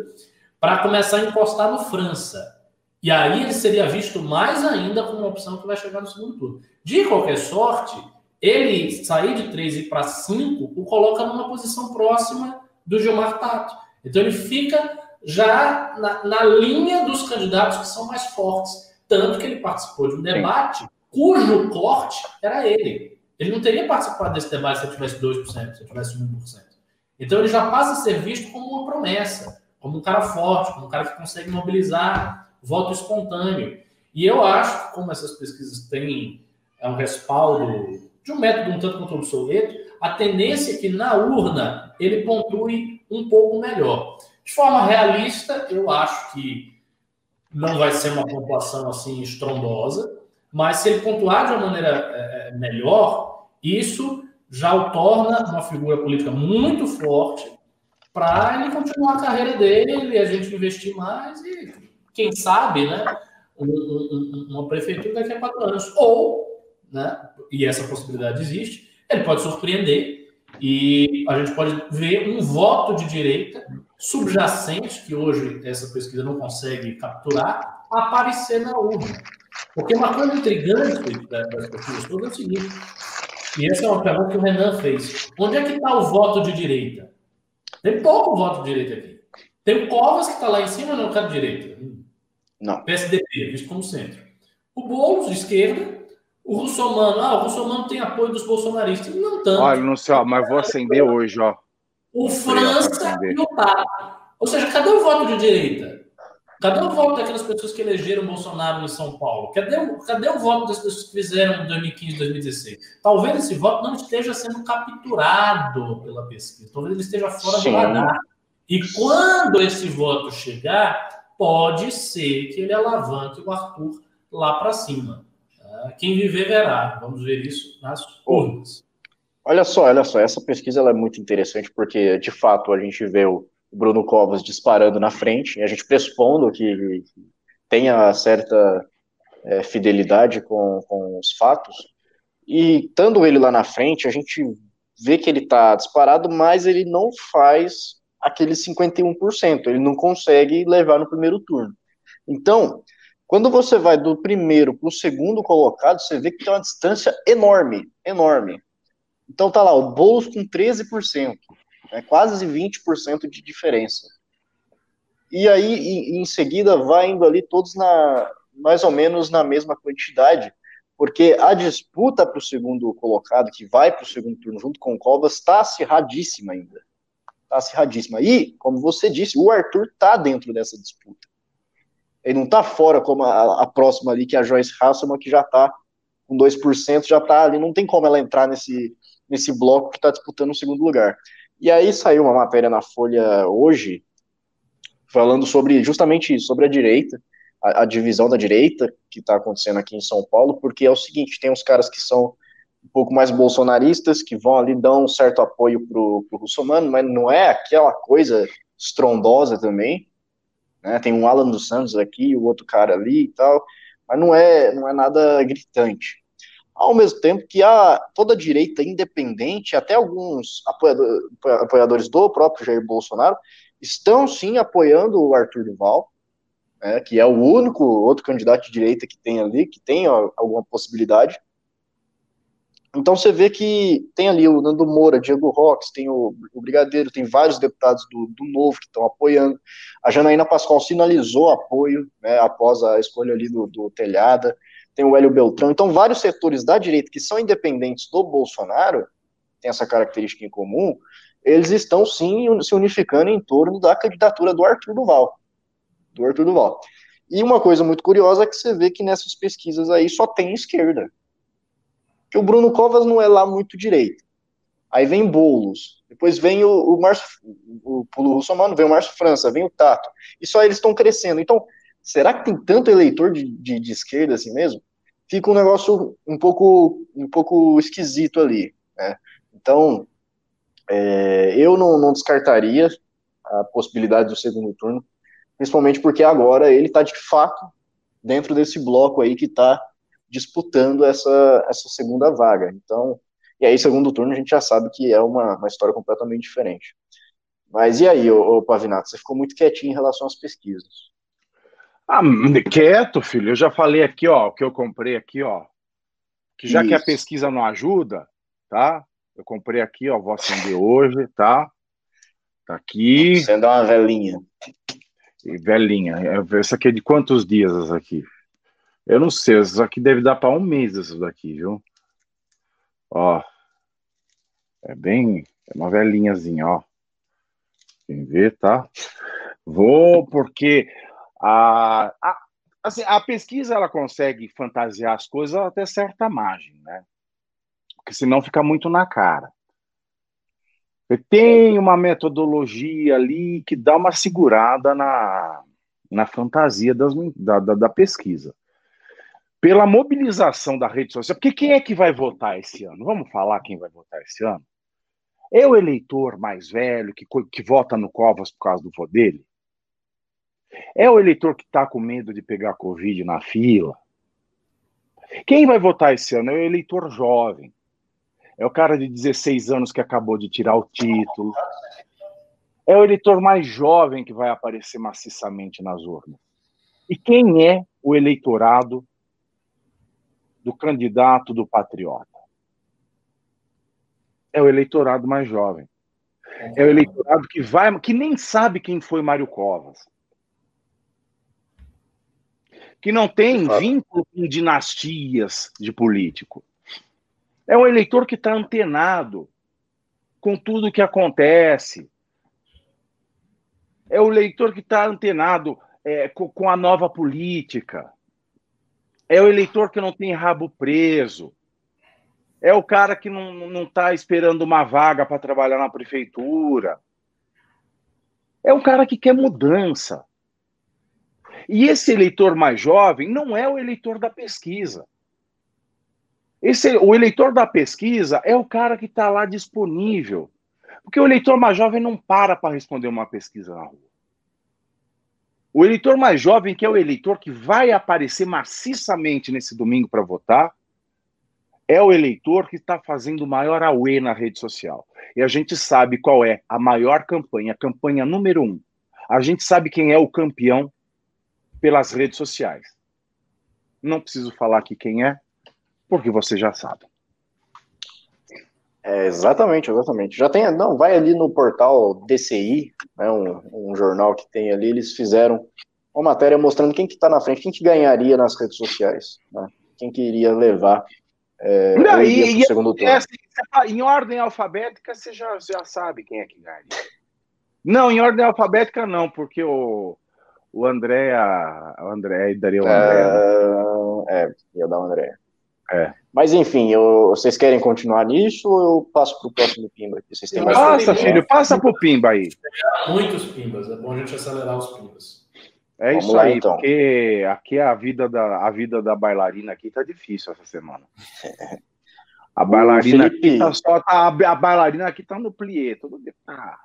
para começar a encostar no França. E aí ele seria visto mais ainda como uma opção que vai chegar no segundo turno. De qualquer sorte, ele sair de 3 e para 5 o coloca numa posição próxima do Gilmar Tato. Então ele fica já na, na linha dos candidatos que são mais fortes. Tanto que ele participou de um debate cujo corte era ele. Ele não teria participado desse debate se ele tivesse 2%, se ele tivesse 1%. Então ele já passa a ser visto como uma promessa, como um cara forte, como um cara que consegue mobilizar voto espontâneo. E eu acho que, como essas pesquisas têm é um respaldo de um método um tanto quanto obsoleto, a tendência é que na urna ele pontue um pouco melhor. De forma realista, eu acho que não vai ser uma pontuação assim estrondosa, mas se ele pontuar de uma maneira é, é, melhor, isso já o torna uma figura política muito forte para ele continuar a carreira dele, e a gente investir mais e, quem sabe, né, um, um, uma prefeitura daqui a quatro anos. Ou, né, e essa possibilidade existe, ele pode surpreender e a gente pode ver um voto de direita subjacente, que hoje essa pesquisa não consegue capturar, aparecer na urna. Porque uma coisa intrigante das pesquisas todas é o seguinte, e essa é uma pergunta que o Renan fez: onde é que está o voto de direita? Tem pouco voto de direita aqui. Tem o Covas que está lá em cima, não, cara de direita. Não. PSDB, visto como centro. O Boulos, de esquerda. O Russomano, ah, o Russomano tem apoio dos bolsonaristas. Não tanto. Olha, não sei, ó, mas vou acender hoje, ó o França e o Tato. Ou seja, cadê o voto de direita? Cadê o voto daquelas pessoas que elegeram Bolsonaro em São Paulo? Cadê o, cadê o voto das pessoas que fizeram em 2015, 2016? Talvez esse voto não esteja sendo capturado pela pesquisa. Talvez ele esteja fora Sim. do radar. E quando esse voto chegar, pode ser que ele alavanque o Arthur lá para cima. Tá? Quem viver verá. Vamos ver isso nas urnas. Olha só, olha só, essa pesquisa é muito interessante porque, de fato, a gente vê o Bruno Covas disparando na frente, e a gente pressupondo que, tenha certa é, fidelidade com, com os fatos. E estando ele lá na frente, a gente vê que ele está disparado, mas ele não faz aqueles 51%, ele não consegue levar no primeiro turno. Então, quando você vai do primeiro para o segundo colocado, você vê que tem uma distância enorme, enorme. Então tá lá, o Boulos com 13%, né, quase 20% de diferença. E aí, em, em seguida, vai indo ali todos na mais ou menos na mesma quantidade, porque a disputa para o segundo colocado, que vai para o segundo turno junto com o Covas, está acirradíssima ainda. Está acirradíssima. E, como você disse, o Arthur está dentro dessa disputa. Ele não está fora como a, a, próxima ali, que é a Joyce Hasselman, que já está com 2%, já está ali, não tem como ela entrar nesse, nesse bloco que está disputando o segundo lugar. E aí saiu uma matéria na Folha hoje, falando sobre justamente isso, sobre a direita, a, a divisão da direita que está acontecendo aqui em São Paulo, porque é o seguinte, tem uns caras que são um pouco mais bolsonaristas, que vão ali dar um certo apoio pro, pro Russomano, mas não é aquela coisa estrondosa também, né? Tem um Alan dos Santos aqui, o outro cara ali e tal, mas não é, não é nada gritante. Ao mesmo tempo que a, toda a direita independente, até alguns apoiador, apoiadores do próprio Jair Bolsonaro, estão sim apoiando o Arthur Duval, né, que é o único outro candidato de direita que tem ali, que tem alguma possibilidade. Então você vê que tem ali o Nando Moura, Diego Roques, tem o, o Brigadeiro, tem vários deputados do, do Novo que estão apoiando. A Janaína Pascoal sinalizou apoio né, após a escolha ali do, do Telhada. Tem o Hélio Beltrão. Então, vários setores da direita que são independentes do Bolsonaro, tem essa característica em comum, eles estão sim se unificando em torno da candidatura do Arthur Duval. Do Arthur Duval. E uma coisa muito curiosa é que você vê que nessas pesquisas aí só tem esquerda que o Bruno Covas não é lá muito direito. Aí vem Boulos, depois vem o, o Márcio, o Pulo Russomano, vem o Márcio França, vem o Tato. E só eles estão crescendo. Então, será que tem tanto eleitor de, de, de, esquerda assim mesmo? Fica um negócio um pouco, um pouco esquisito ali. Né? Então, é, eu não, não descartaria a possibilidade do segundo turno, principalmente porque agora ele está de fato dentro desse bloco aí que está disputando essa, essa segunda vaga. Então, e aí, segundo turno, a gente já sabe que é uma, uma história completamente diferente. Mas e aí, ô Pavinato, você ficou muito quietinho em relação às pesquisas. Ah, quieto, filho. Eu já falei aqui, ó, o que eu comprei aqui, ó. Que já Isso. que a pesquisa não ajuda, tá? Eu comprei aqui, ó, vou acender hoje, tá? Tá aqui. Acender uma velhinha. Velhinha. Essa aqui é de quantos dias essa aqui? Eu não sei, isso aqui deve dar para um mês isso daqui, viu? Ó. É bem. É uma velhinhazinha, ó. Quem vê, tá? Vou, porque a, a, assim, a pesquisa ela consegue fantasiar as coisas até certa margem, né? Porque senão fica muito na cara. Tem uma metodologia ali que dá uma segurada na, na fantasia das, da, da, da pesquisa pela mobilização da rede social, porque quem é que vai votar esse ano? Vamos falar quem vai votar esse ano? É o eleitor mais velho que, que vota no Covas por causa do voto dele? É o eleitor que está com medo de pegar Covid na fila? Quem vai votar esse ano é o eleitor jovem. É o cara de 16 anos que acabou de tirar o título. É o eleitor mais jovem que vai aparecer maciçamente nas urnas. E quem é o eleitorado do candidato do patriota. É o eleitorado mais jovem. É o eleitorado que vai, que nem sabe quem foi Mário Covas. Que não tem vínculo com dinastias de político. É um eleitor que está antenado com tudo que acontece. É o eleitor que está antenado é, com, com a nova política. É o eleitor que não tem rabo preso. É o cara que não está esperando uma vaga para trabalhar na prefeitura. É um cara que quer mudança. E esse eleitor mais jovem não é o eleitor da pesquisa. Esse, o eleitor da pesquisa é o cara que está lá disponível. Porque o eleitor mais jovem não para para responder uma pesquisa na rua. O eleitor mais jovem, que é o eleitor que vai aparecer maciçamente nesse domingo para votar, é o eleitor que está fazendo o maior auê na rede social. E a gente sabe qual é a maior campanha, a campanha número um. A gente sabe quem é o campeão pelas redes sociais. Não preciso falar aqui quem é, porque você já sabe. É, exatamente, exatamente. Já tem, não, vai ali no portal DCI, né, um, um, jornal que tem ali, eles fizeram uma matéria mostrando quem que está na frente, quem que ganharia nas redes sociais, né, quem que iria levar é, não, e, e segundo turno. É assim, em ordem alfabética, você já, já sabe quem é que ganha. Não, em ordem alfabética não, porque o, o André, o André daria o André. É, é ia dar o André. É. Mas enfim, eu, vocês querem continuar nisso ou eu passo para o próximo Pimba? Vocês têm mais passa, filho, passa para o Pimba aí. Muitos Pimbas, é bom a gente acelerar os Pimbas. É Vamos isso lá, aí, então. porque aqui a vida da, a vida da bailarina aqui tá difícil essa semana. A bailarina aqui tá só. Tá, a bailarina aqui tá no plié, todo ah.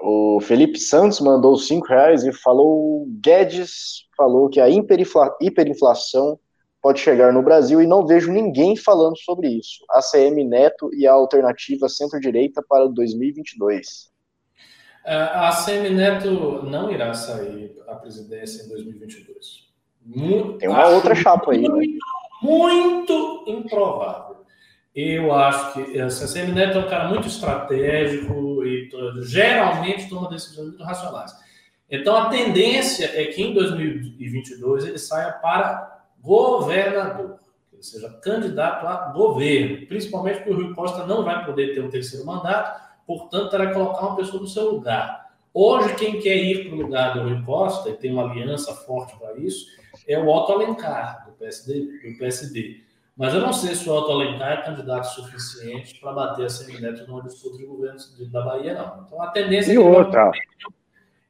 O Felipe Santos mandou cinco reais e falou: Guedes falou que a hiperinfla, hiperinflação pode chegar no Brasil e não vejo ninguém falando sobre isso. A CM Neto e a alternativa centro-direita para 2022. É, a Semineto não irá sair à presidência em 2022. Muito, Tem uma outra chapa aí. Muito, né? muito improvável. Eu acho que assim, a Semineto é um cara muito estratégico e geralmente toma decisões muito racionais. Então a tendência é que em 2022 ele saia para governador, ou seja, candidato a governo, principalmente porque o Rui Costa não vai poder ter um terceiro mandato portanto, terá que colocar uma pessoa no seu lugar. Hoje, quem quer ir para o lugar do Rui Costa, e tem uma aliança forte para isso, é o Otto Alencar, do PSD, do PSD. Mas eu não sei se o Otto Alencar é candidato suficiente para bater a Semineto no disputa de governo da Bahia, não. Então, a tendência e é que outra.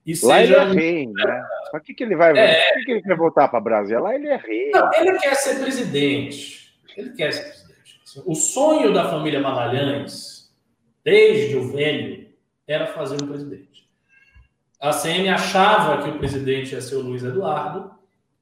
E Lá ele é rei, né? Para que, que ele vai é... que, que ele quer voltar para Brasília? Lá ele é rei. Não, ele quer ser presidente. Ele quer ser presidente. O sonho da família Magalhães desde o velho, era fazer um presidente. A CM achava que o presidente ia ser o Luiz Eduardo,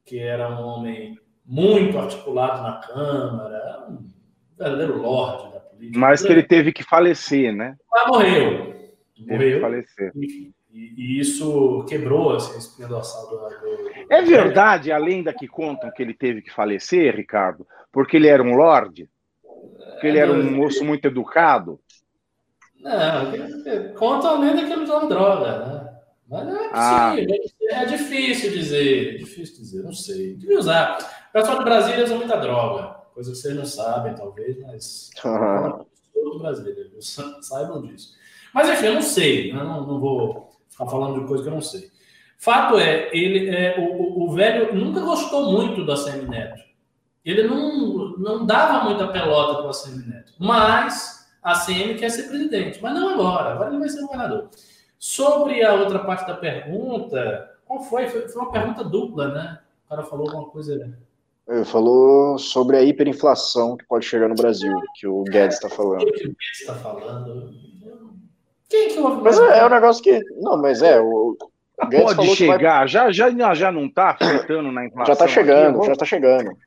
que era um homem muito articulado na Câmara, um verdadeiro lorde da política. Mas que ele teve que falecer, né? Mas morreu. Morreu. falecer. E, e, isso quebrou assim, a espinha dorsal do, do. É verdade a lenda que contam que ele teve que falecer, Ricardo, porque ele era um lorde? Porque ele era um moço muito educado? Não, conta a lenda que ele usava droga, né? Mas não é ah. possível, ah. é difícil dizer, é difícil dizer, não sei. Devia usar. O pessoal de Brasília usa muita droga, coisa que vocês não sabem, talvez, mas uhum. do Brasília, saibam disso. Mas enfim, eu não sei, né? não, não vou ficar falando de coisa que eu não sei. Fato é, ele é, o, o velho nunca gostou muito da Semineto. Ele não, não dava muita pelota para a Semineto, mas a CM quer ser presidente, mas não agora, agora ele vai ser governador. Sobre a outra parte da pergunta, qual foi? Foi, foi uma pergunta dupla, né? O cara falou alguma coisa. Ele falou sobre a hiperinflação que pode chegar no Brasil, que o Guedes está falando. O que o Guedes está falando? Quem que eu Mas é, é um negócio que. Não, mas é. O, o Guedes pode chegar, vai... já, já, já não está afetando na inflação. Já está chegando, aqui, já está chegando.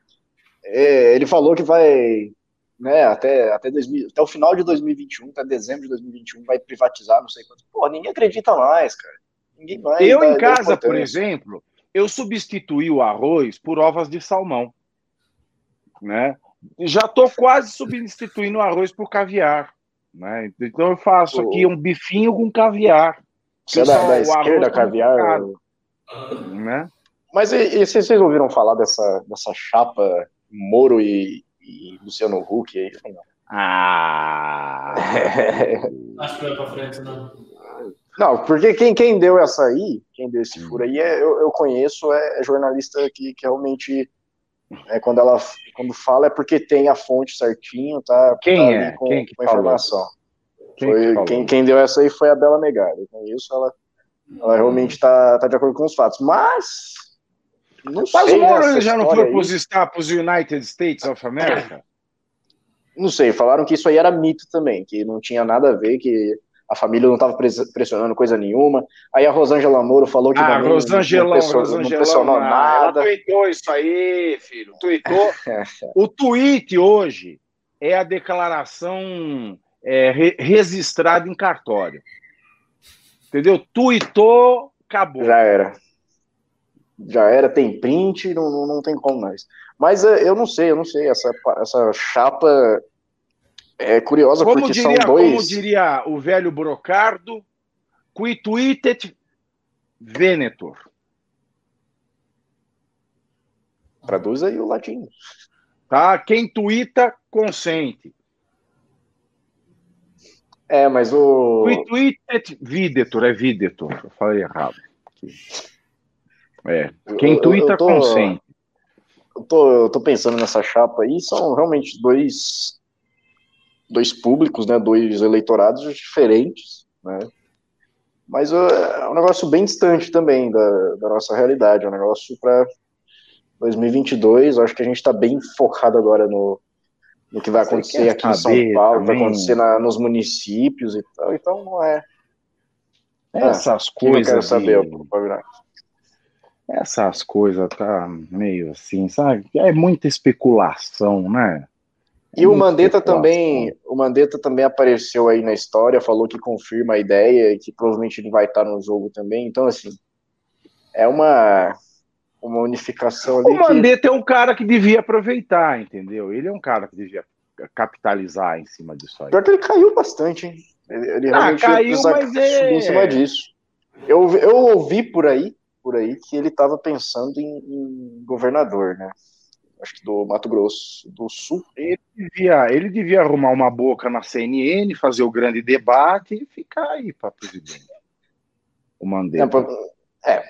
É, ele falou que vai né, até, até, 2000, até o final de 2021, até dezembro de 2021, vai privatizar, não sei quanto. Pô, ninguém acredita mais, cara. Ninguém mais. Eu, em casa, por exemplo, eu substituí o arroz por ovas de salmão. Né? Já estou quase substituindo o arroz por caviar. Né? Então eu faço aqui um bifinho com caviar. Você é da, da esquerda, caviar? Né? Mas e, e, vocês ouviram falar dessa, dessa chapa Moro e, e Luciano Huck aí. Não. Ah! Acho que vai pra frente, não. Não, porque quem, quem deu essa aí, quem deu esse furo aí, é, eu, eu conheço, é, é, jornalista que, que realmente, é, quando ela quando fala, é porque tem a fonte certinho, tá? Quem tá é? Com, quem que com a informação. Quem, foi, quem, quem, deu essa aí foi a Bela Negada. Eu conheço, ela, ela realmente tá, tá de acordo com os fatos. Mas não Mas o Moro já não foi para os United States of America? Não sei, falaram que isso aí era mito também, que não tinha nada a ver, que a família não estava pressionando coisa nenhuma. Aí a Rosângela Moro falou que ah, não, Rosângela, não, pressionou, não pressionou ah, nada. Ela tweetou isso aí, filho. Tweetou. o tweet hoje é a declaração é, re registrada em cartório. Entendeu? Tweetou, acabou. Já era. Já era, tem print, não, não, não tem como mais. Mas é, eu não sei, eu não sei. Essa, essa chapa é curiosa como porque diria, são dois. Como diria o velho Brocardo, qui tweetet Venetor. Traduz aí o latim. Tá? Quem tuita, consente. É, mas o. Qui tweetet videtur, é videtor. Eu falei errado. É. Quem tuita, tô... consente. Eu tô, eu tô pensando nessa chapa aí, são realmente dois dois públicos, né, dois eleitorados diferentes, né, mas uh, é um negócio bem distante também da, da nossa realidade, é um negócio para 2022, acho que a gente está bem focado agora no, no que vai acontecer aqui em São Paulo, também. vai acontecer na, nos municípios e tal, então não é... Essas ah, coisas... Eu quero saber, de... Essas coisas tá meio assim, sabe? É muita especulação, né? E o Mandetta também, o Mandetta também apareceu aí na história, falou que confirma a ideia e que provavelmente ele vai estar no jogo também. Então, assim, é uma, uma unificação ali. O Mandetta que... é um cara que devia aproveitar, entendeu? Ele é um cara que devia capitalizar em cima disso aí. Pior que ele caiu bastante, hein? Ele, ele ah, caiu, mas é... em cima disso. Eu, eu ouvi por aí, por aí, que ele estava pensando em, em governador, né? acho que do Mato Grosso do Sul. Ele devia, ele devia arrumar uma boca na CNN, fazer o grande debate e ficar aí para presidente. O Mandetta. É, é,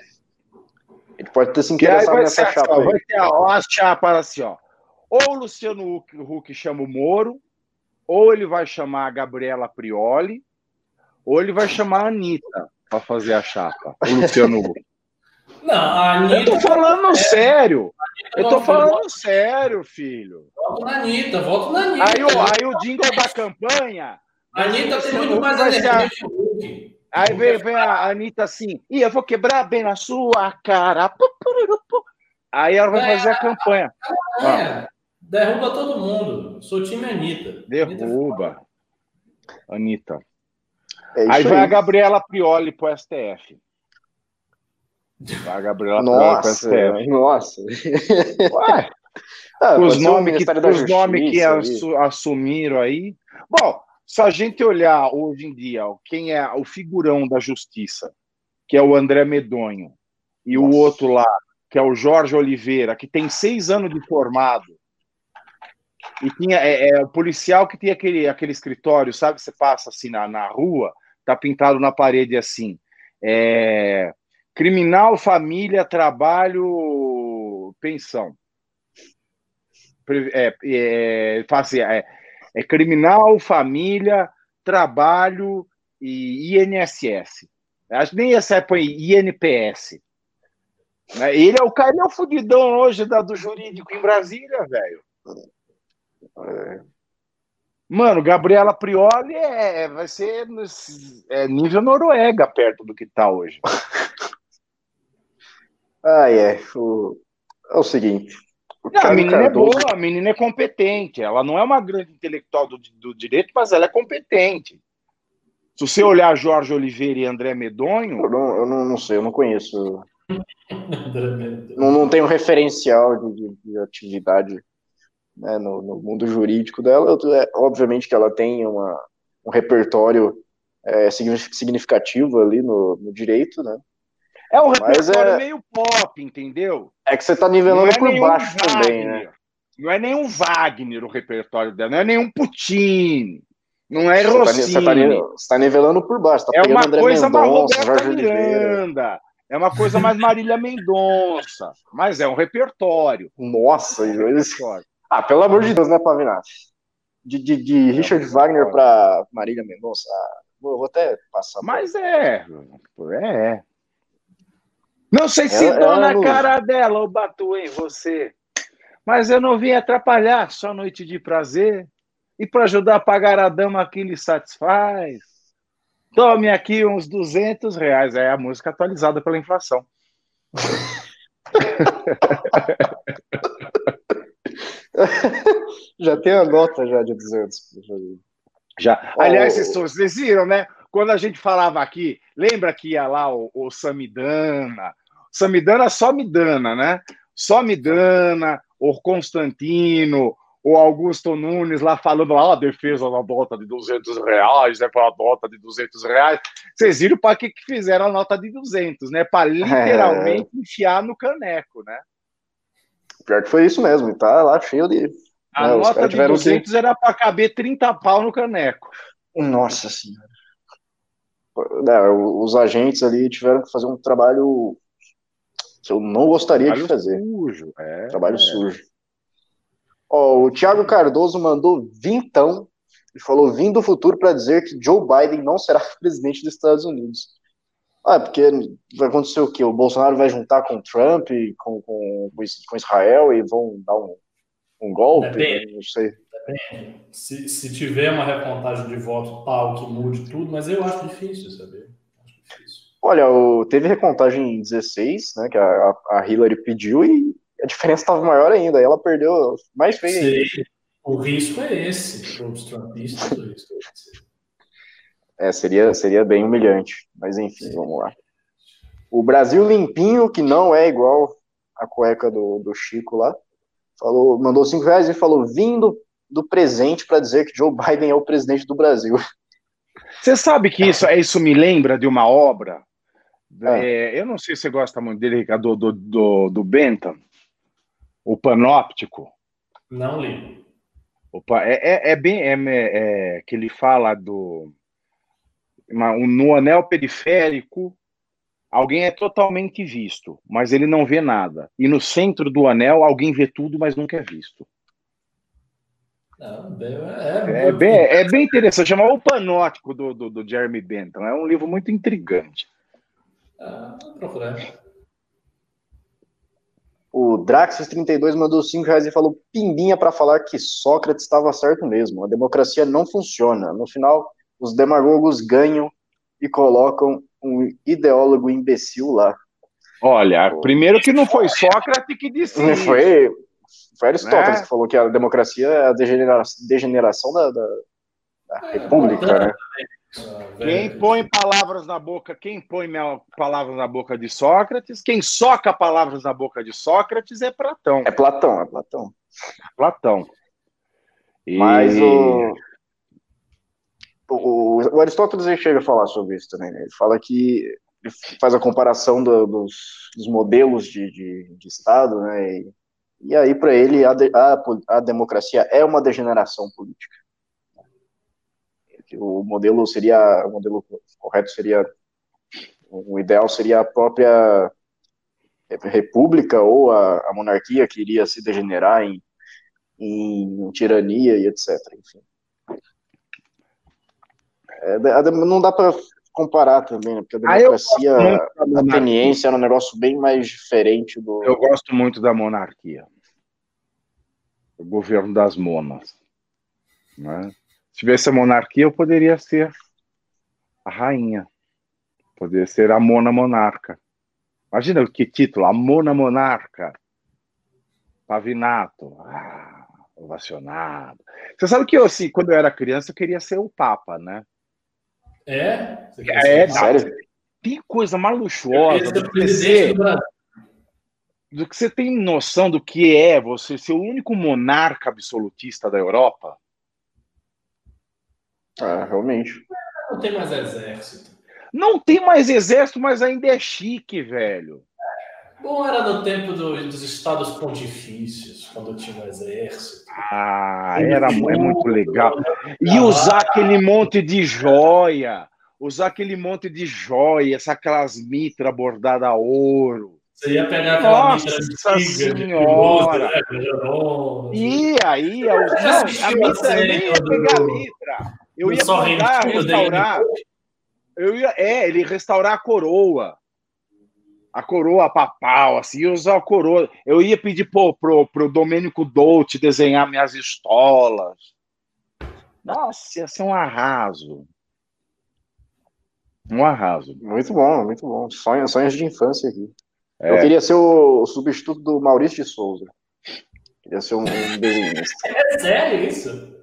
Ele pode ter se interessado nessa ser, chapa. Ó, vai ter a chapa assim, ó. Ou o Luciano Huck chama o Moro, ou ele vai chamar a Gabriela Prioli, ou ele vai chamar a Anitta para fazer a chapa, o Luciano Huck. Não, a Anitta. Eu tô falando é... sério. Eu tô falando sério, filho. Volto na Anitta, volto na Anitta. Aí, aí o jingle da campanha. A Anitta tem muito mais energia que o Hulk. Aí vem, vem a Anitta assim, e eu vou quebrar bem na sua cara. Aí ela vai fazer a é, campanha. É, derruba todo mundo. Sou time Anitta. Derruba. Anitta. É aí vai aí. a Gabriela Prioli pro STF. A Gabriela nossa, nossa. Ué, ah, os nomes que, os nomes que assumiram aí. Bom, se a gente olhar hoje em dia quem é o figurão da justiça, que é o André Medonho, e nossa. o outro lá, que é o Jorge Oliveira, que tem seis anos de formado, e tinha é, é, o policial que tinha aquele, aquele escritório, sabe? Você passa assim na, na rua, tá pintado na parede assim. É, Criminal, família, trabalho, pensão. É, é, é, é criminal, família, trabalho e INSS. Acho nem essa põe INPS. Ele é o cara, ele é o fudidão hoje da, do jurídico em Brasília, velho. É. Mano, Gabriela Prioli é, vai ser é, nível Noruega perto do que tá hoje. Ah, é. O, é o seguinte. O não, a menina Cardoso... é boa, a menina é competente. Ela não é uma grande intelectual do, do direito, mas ela é competente. Se você olhar Jorge Oliveira e André Medonho. Eu não, eu não, não sei, eu não conheço. não, não tenho referencial de, de, de atividade né, no, no, mundo jurídico dela. É, obviamente que ela tem uma, um repertório é, significativo ali no, no direito, né? É um repertório é... meio pop, entendeu? É que você tá nivelando é por baixo Wagner, também, né? Não é nenhum Wagner o repertório dela, não é nenhum Puccini, não é Rossini. Você tá, você tá nivelando por baixo, tá é uma André coisa Mendonça, mais Roberta Miranda, é uma coisa mais Marília Mendonça, mas é um repertório. Nossa, é um repertório. Ah, pelo amor de Deus, né, Pavinato? De, de, de é Richard um Wagner para Marília Mendonça, ah, vou, vou, até passar. Mas é, é, não sei se ela, dou ela na não... cara dela ou bato em você, mas eu não vim atrapalhar, só noite de prazer. E para ajudar a pagar a dama que lhe satisfaz. Tome aqui uns 200 reais. É a música atualizada pela inflação. já tem a nota já de 200. Já. Oh. Aliás, vocês viram, né? Quando a gente falava aqui, lembra que ia lá o, o Samidana? Samidana só Midana, né? Só Midana, o Constantino, o Augusto Nunes lá falando lá, a defesa da nota de 200 reais, né, para a nota de 200 reais. Vocês viram para que, que fizeram a nota de 200, né? Para literalmente é... enfiar no caneco, né? Pior que foi isso mesmo, tá lá cheio de. A né, nota de 200 que... era para caber 30 pau no caneco. Nossa Senhora. É, os agentes ali tiveram que fazer um trabalho que eu não gostaria trabalho de fazer. Sujo, é, trabalho é. sujo. Ó, o Thiago Cardoso mandou vintão e falou vim do futuro para dizer que Joe Biden não será presidente dos Estados Unidos. Ah, porque vai acontecer o quê? O Bolsonaro vai juntar com o Trump, com, com, com Israel e vão dar um, um golpe? Depende. Não sei. Depende. Se, se tiver uma recontagem de votos tal que mude tudo, mas eu acho difícil saber. Olha, o, teve recontagem em 16, né, que a, a Hillary pediu e a diferença estava maior ainda. Ela perdeu mais feio O risco é esse para os trumpistas. O risco é esse. É, seria, seria bem humilhante. Mas enfim, vamos lá. O Brasil limpinho, que não é igual a cueca do, do Chico lá, falou, mandou cinco reais e falou: vindo do presente para dizer que Joe Biden é o presidente do Brasil. Você sabe que isso, isso me lembra de uma obra. É. É, eu não sei se você gosta muito dele, do, do, do, do Bentham o panóptico. Não li. Opa, é, é, é bem. É, é, que ele fala do. Uma, no anel periférico, alguém é totalmente visto, mas ele não vê nada. E no centro do anel, alguém vê tudo, mas nunca é visto. Não, é, é, é, bem, é bem interessante. Chama O Panótico do, do, do Jeremy Bentham. É um livro muito intrigante. Ah, vou procurar. O Draxis32 mandou 5 reais e falou pimbinha para falar que Sócrates estava certo mesmo. A democracia não funciona. No final, os demagogos ganham e colocam um ideólogo imbecil lá. Olha, primeiro que não foi Sócrates que disse não Foi, foi Aristóteles né? que falou que a democracia é a degeneração, degeneração da, da, da é, república, né? Quem põe palavras na boca, quem põe palavras na boca de Sócrates, quem soca palavras na boca de Sócrates é Platão. É Platão, é Platão. Platão. E... Mas o... o, o Aristóteles chega a falar sobre isso também. Né? Ele fala que ele faz a comparação do, dos, dos, modelos de, de, de Estado, né? E, e aí, para ele, a, a, a democracia é uma degeneração política o modelo seria, o modelo correto seria, o ideal seria a própria república ou a, a monarquia que iria se degenerar em, em tirania e etc. Enfim. É, não dá para comparar também, né? porque a ah, democracia ah, ateniense era um negócio bem mais diferente do. Eu gosto muito da monarquia. O governo das monas. Né? Se tivesse a monarquia, eu poderia ser a rainha. Poderia ser a Mona Monarca. Imagina que título, a Mona Monarca. Pavinato. Ah, ovacionado. Você sabe que eu, assim, quando eu era criança, eu queria ser o Papa, né? É? É, sério? Tem coisa mais luxuosa do que ser. Do que você tem noção do que é você ser o único monarca absolutista da Europa? Ah, realmente. Não tem mais exército. Não tem mais exército, mas ainda é chique, velho. Bom, era no tempo do, dos estados pontifícios, quando tinha um exército. Ah, era é muito legal. E usar aquele monte de joia, usar aquele monte de joia, aquelas mitras bordadas a ouro. Você ia pegar aquela Nossa mitra senhora! Né? E aí, não, a mitra, eu ia pegar a mitra. Eu ia mandar restaurar. Eu ia, é, ele restaurar a coroa. A coroa papal, assim, usar a coroa. Eu ia pedir pro, pro, pro Domênico Dolce desenhar minhas estolas. Nossa, ia ser um arraso. Um arraso. Muito bom, muito bom. Sonhos, sonhos de infância aqui. É. Eu queria ser o, substituto do Maurício de Souza. Queria ser um, um desenhista. É sério isso?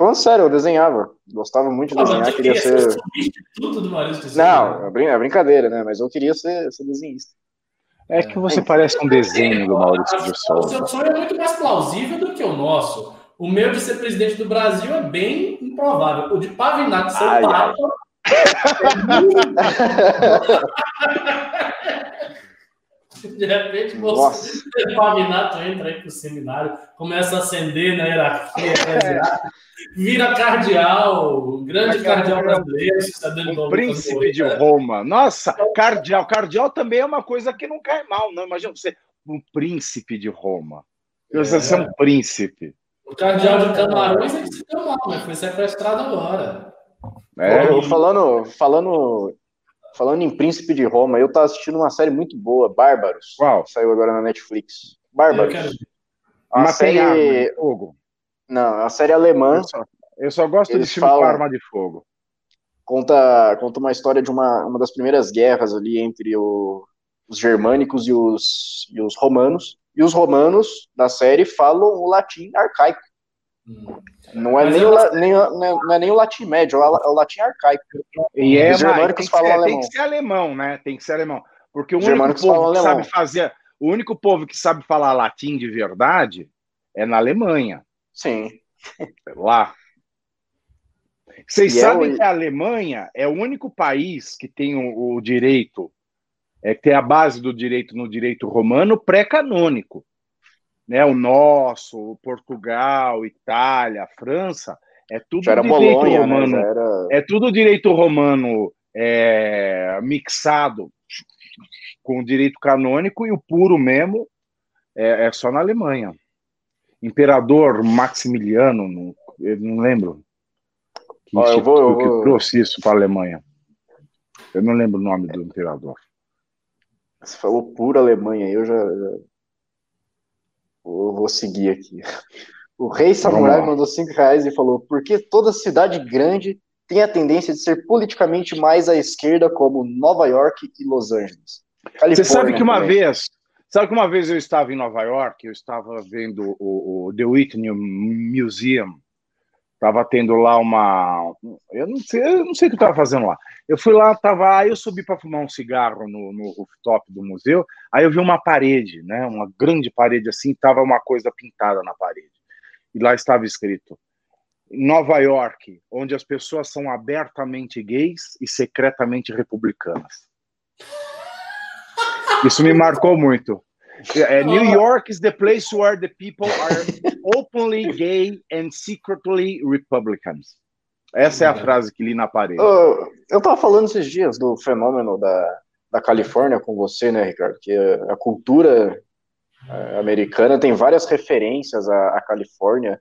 Falando sério, eu desenhava. Gostava muito de desenhar, queria ser. ser substituto do Maurício. Não, é, é brincadeira, né? Mas eu queria ser, ser desenhista. É que você parece um desenho do Maurício de Souza. O seu sonho é muito mais plausível do que o nosso. O meu de ser presidente do Brasil é bem improvável. O de Pavinato ser Ai, Papa De repente, você, o Pavinato entra aí para o seminário, começa a ascender na hierarquia vira cardeal, grande cardeal brasileiro. Está dando um príncipe de Roma. Nossa, cardeal. Cardeal também é uma coisa que não cai mal, não. Imagina você, um príncipe de Roma. Você é. ser um príncipe. O cardeal de Camarões é que se deu mal, né? Foi sequestrado agora. É, eu falando, falando, falando em Príncipe de Roma, eu tava assistindo uma série muito boa, Bárbaros. Qual? Saiu agora na Netflix. Bárbaros. Quero... Uma, série. Arma fogo. Não, é uma série alemã. Eu só, eu só gosto Eles de filme falam... com arma de fogo. Conta, conta uma história de uma, uma das primeiras guerras ali entre o, os germânicos e os, e os romanos. E os romanos da série falam o latim arcaico. Hum. Não é, nem o, nem, não é nem o latim médio, é o latim arcaico. E é, os germânicos falam ser, alemão. Tem que ser alemão, né? Tem que ser alemão. Porque o único povo que sabe fazer, o único povo que sabe falar latim de verdade é na Alemanha. Sim. Lá. Vocês e é sabem é o... que a Alemanha é o único país que tem o, o direito, é que tem a base do direito no direito romano pré-canônico né, o nosso, Portugal, Itália, França, é tudo direito Bolonha, né, romano. Né? Era... É tudo direito romano é, mixado com o direito canônico e o puro mesmo é, é só na Alemanha. Imperador Maximiliano, não, eu não lembro. Que, Ó, eu vou, eu que vou... trouxe isso para a Alemanha. Eu não lembro o nome do imperador. Você falou pura Alemanha, eu já, já eu vou seguir aqui. O rei samurai mandou cinco reais e falou: por que toda cidade grande tem a tendência de ser politicamente mais à esquerda, como Nova York e Los Angeles? Califórnia, Você sabe que uma também. vez, sabe que uma vez eu estava em Nova York, eu estava vendo o, o The Whitney Museum Tava tendo lá uma. Eu não sei, eu não sei o que eu tava fazendo lá. Eu fui lá, tava. Aí eu subi para fumar um cigarro no, no rooftop do museu. Aí eu vi uma parede, né? Uma grande parede assim, tava uma coisa pintada na parede. E lá estava escrito: Nova York, onde as pessoas são abertamente gays e secretamente republicanas. Isso me marcou muito. É, New York is the place where the people are openly gay and secretly Republicans. Essa é a frase que li na parede. Uh, eu estava falando esses dias do fenômeno da, da Califórnia com você, né, Ricardo? Que a, a cultura uh, americana tem várias referências à, à, Califórnia,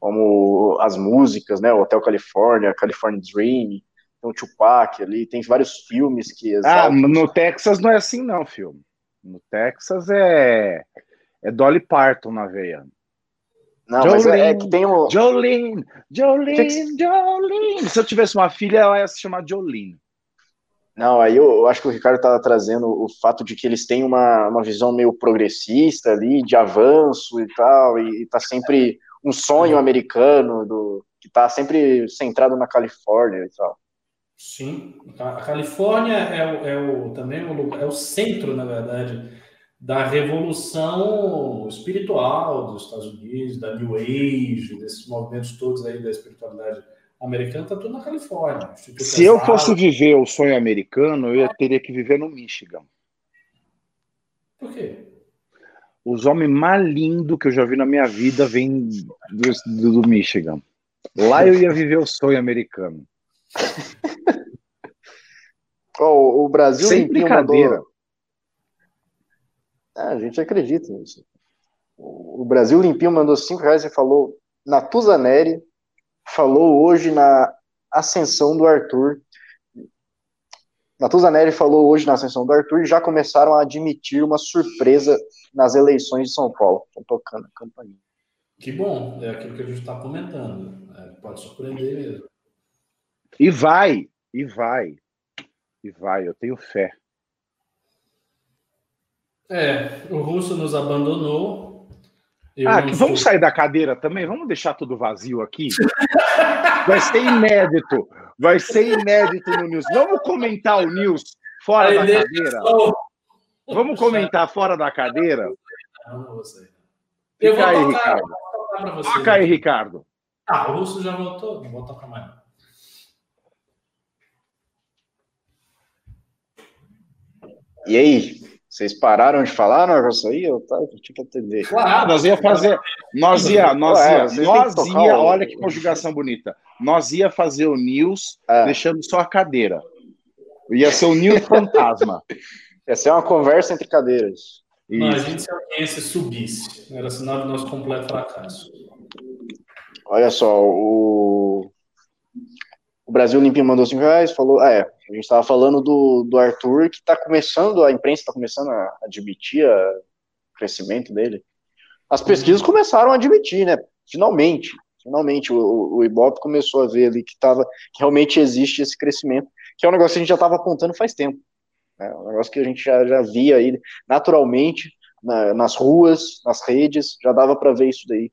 como as músicas, né? O Hotel Califórnia, California Dream, tem o Tupac ali, tem vários filmes que. Ah, no Texas não é assim, não, filme. No Texas é, é Dolly Parton na veia. Não, Jolene, mas é, é, que tem o. Jolene, Jolene. Jolene. Se eu tivesse uma filha, ela ia se chamar Jolene. Não, aí eu, eu acho que o Ricardo está trazendo o fato de que eles têm uma, uma visão meio progressista ali, de avanço e tal, e está sempre um sonho americano do que está sempre centrado na Califórnia e tal. Sim, a Califórnia é, o, é o, também o, é o centro, na verdade, da revolução espiritual dos Estados Unidos, da New Age, desses movimentos todos aí da espiritualidade americana, está tudo na Califórnia. Se eu fosse viver o sonho americano, eu teria que viver no Michigan. Por quê? Os homens mais lindos que eu já vi na minha vida vêm do, do, do Michigan. Lá eu ia viver o sonho americano. oh, o Brasil Sem brincadeira. Mandou... Ah, a gente acredita nisso. O Brasil Limpinho mandou 5 reais e falou Natuzaneri falou hoje na ascensão do Arthur. Natuzaneri falou hoje na ascensão do Arthur e já começaram a admitir uma surpresa nas eleições de São Paulo. Estão tocando a campainha. Que bom, é aquilo que a gente está comentando. É, pode surpreender mesmo. E vai, e vai. E vai, eu tenho fé. É, o russo nos abandonou. Eu ah, que vamos sair da cadeira também? Vamos deixar tudo vazio aqui? Vai ser inédito. Vai ser inédito no News. Vamos comentar o News fora da cadeira? Vamos comentar fora da cadeira? Não, não você. Fica aí, tocar, Ricardo. Toca aí, Ricardo. Ah, o russo já voltou. Não vou tocar mais. E aí, vocês pararam de falar no negócio aí? Eu, tá, eu tinha que atender. Ah, nós ia fazer. Nós ia, nós ia, é, nós ia, olha que conjugação bonita. Nós ia fazer o news é. deixando só a cadeira. Ia ser o news fantasma. Ia ser uma conversa entre cadeiras. Se a audiência subisse. Era sinal de nosso completo fracasso. Olha só, o o Brasil Limpinho mandou 5 reais, falou, ah, é, a gente estava falando do, do Arthur, que está começando, a imprensa está começando a admitir o crescimento dele. As pesquisas começaram a admitir, né, finalmente, finalmente o, o Ibope começou a ver ali que, tava, que realmente existe esse crescimento, que é um negócio que a gente já estava apontando faz tempo, né, um negócio que a gente já, já via aí naturalmente, na, nas ruas, nas redes, já dava para ver isso daí,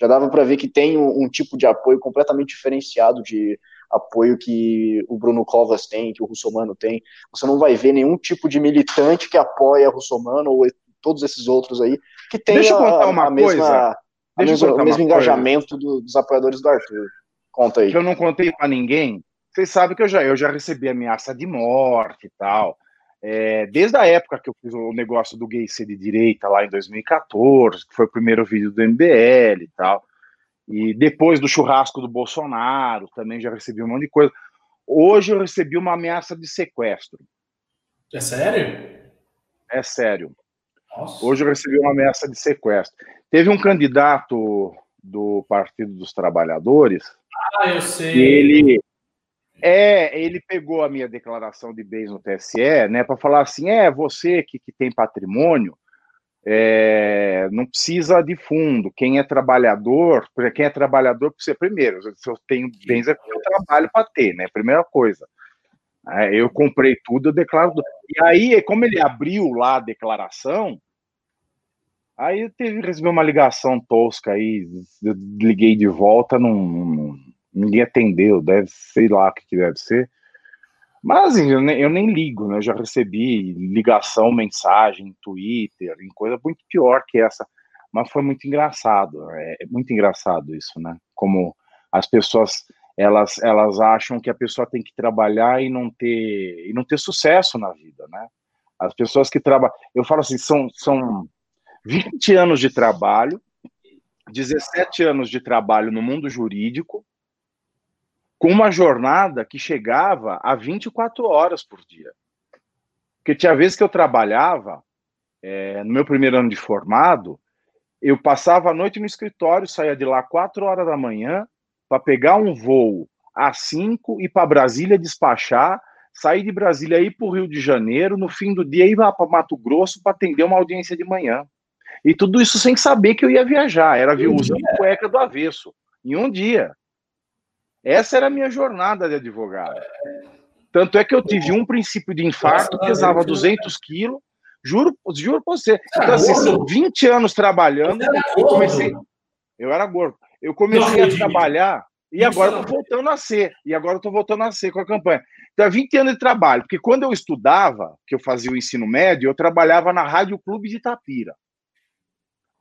já dava para ver que tem um, um tipo de apoio completamente diferenciado de apoio que o Bruno Covas tem, que o Russomano tem. Você não vai ver nenhum tipo de militante que apoia o Russomano ou todos esses outros aí que tem Deixa eu contar uma a mesma, coisa. A mesma, o mesmo engajamento do, dos apoiadores do Arthur. Conta aí. Que eu não contei para ninguém. Vocês sabem que eu já, eu já recebi ameaça de morte e tal. É, desde a época que eu fiz o negócio do gay ser de direita lá em 2014, que foi o primeiro vídeo do MBL e tal. E depois do churrasco do Bolsonaro, também já recebi um monte de coisa. Hoje eu recebi uma ameaça de sequestro. É sério? É sério. Nossa. Hoje eu recebi uma ameaça de sequestro. Teve um candidato do Partido dos Trabalhadores. Ah, eu sei. Ele é, ele pegou a minha declaração de bens no TSE, né, para falar assim, é você que, que tem patrimônio, é, não precisa de fundo. Quem é trabalhador, quem é trabalhador precisa primeiro. Se eu tenho bens, é porque eu trabalho para ter, né? Primeira coisa. É, eu comprei tudo, eu declaro. E aí, como ele abriu lá a declaração, aí eu teve recebi uma ligação tosca aí, eu liguei de volta, não, não ninguém atendeu, deve sei lá o que deve ser. Mas assim, eu nem, eu nem ligo, né? Eu já recebi ligação, mensagem, Twitter, em coisa muito pior que essa. Mas foi muito engraçado, é, é muito engraçado isso, né? Como as pessoas elas, elas acham que a pessoa tem que trabalhar e não ter e não ter sucesso na vida, né? As pessoas que trabalham, eu falo assim, são são 20 anos de trabalho, 17 anos de trabalho no mundo jurídico, com uma jornada que chegava a 24 horas por dia. Porque tinha vezes que eu trabalhava, é, no meu primeiro ano de formado, eu passava a noite no escritório, saía de lá 4 horas da manhã para pegar um voo às 5 e para Brasília despachar, sair de Brasília ir para o Rio de Janeiro, no fim do dia ir para Mato Grosso para atender uma audiência de manhã. E tudo isso sem saber que eu ia viajar, era usando cueca do avesso, em um dia. Essa era a minha jornada de advogado. Tanto é que eu tive um princípio de infarto, pesava 200 quilos, juro, juro pra você. Então, assim, são 20 anos trabalhando, eu comecei... Eu era gordo. Eu comecei a trabalhar e agora estou voltando a ser. E agora estou voltando a ser com a campanha. Então, é 20 anos de trabalho. Porque quando eu estudava, que eu fazia o ensino médio, eu trabalhava na Rádio Clube de Itapira.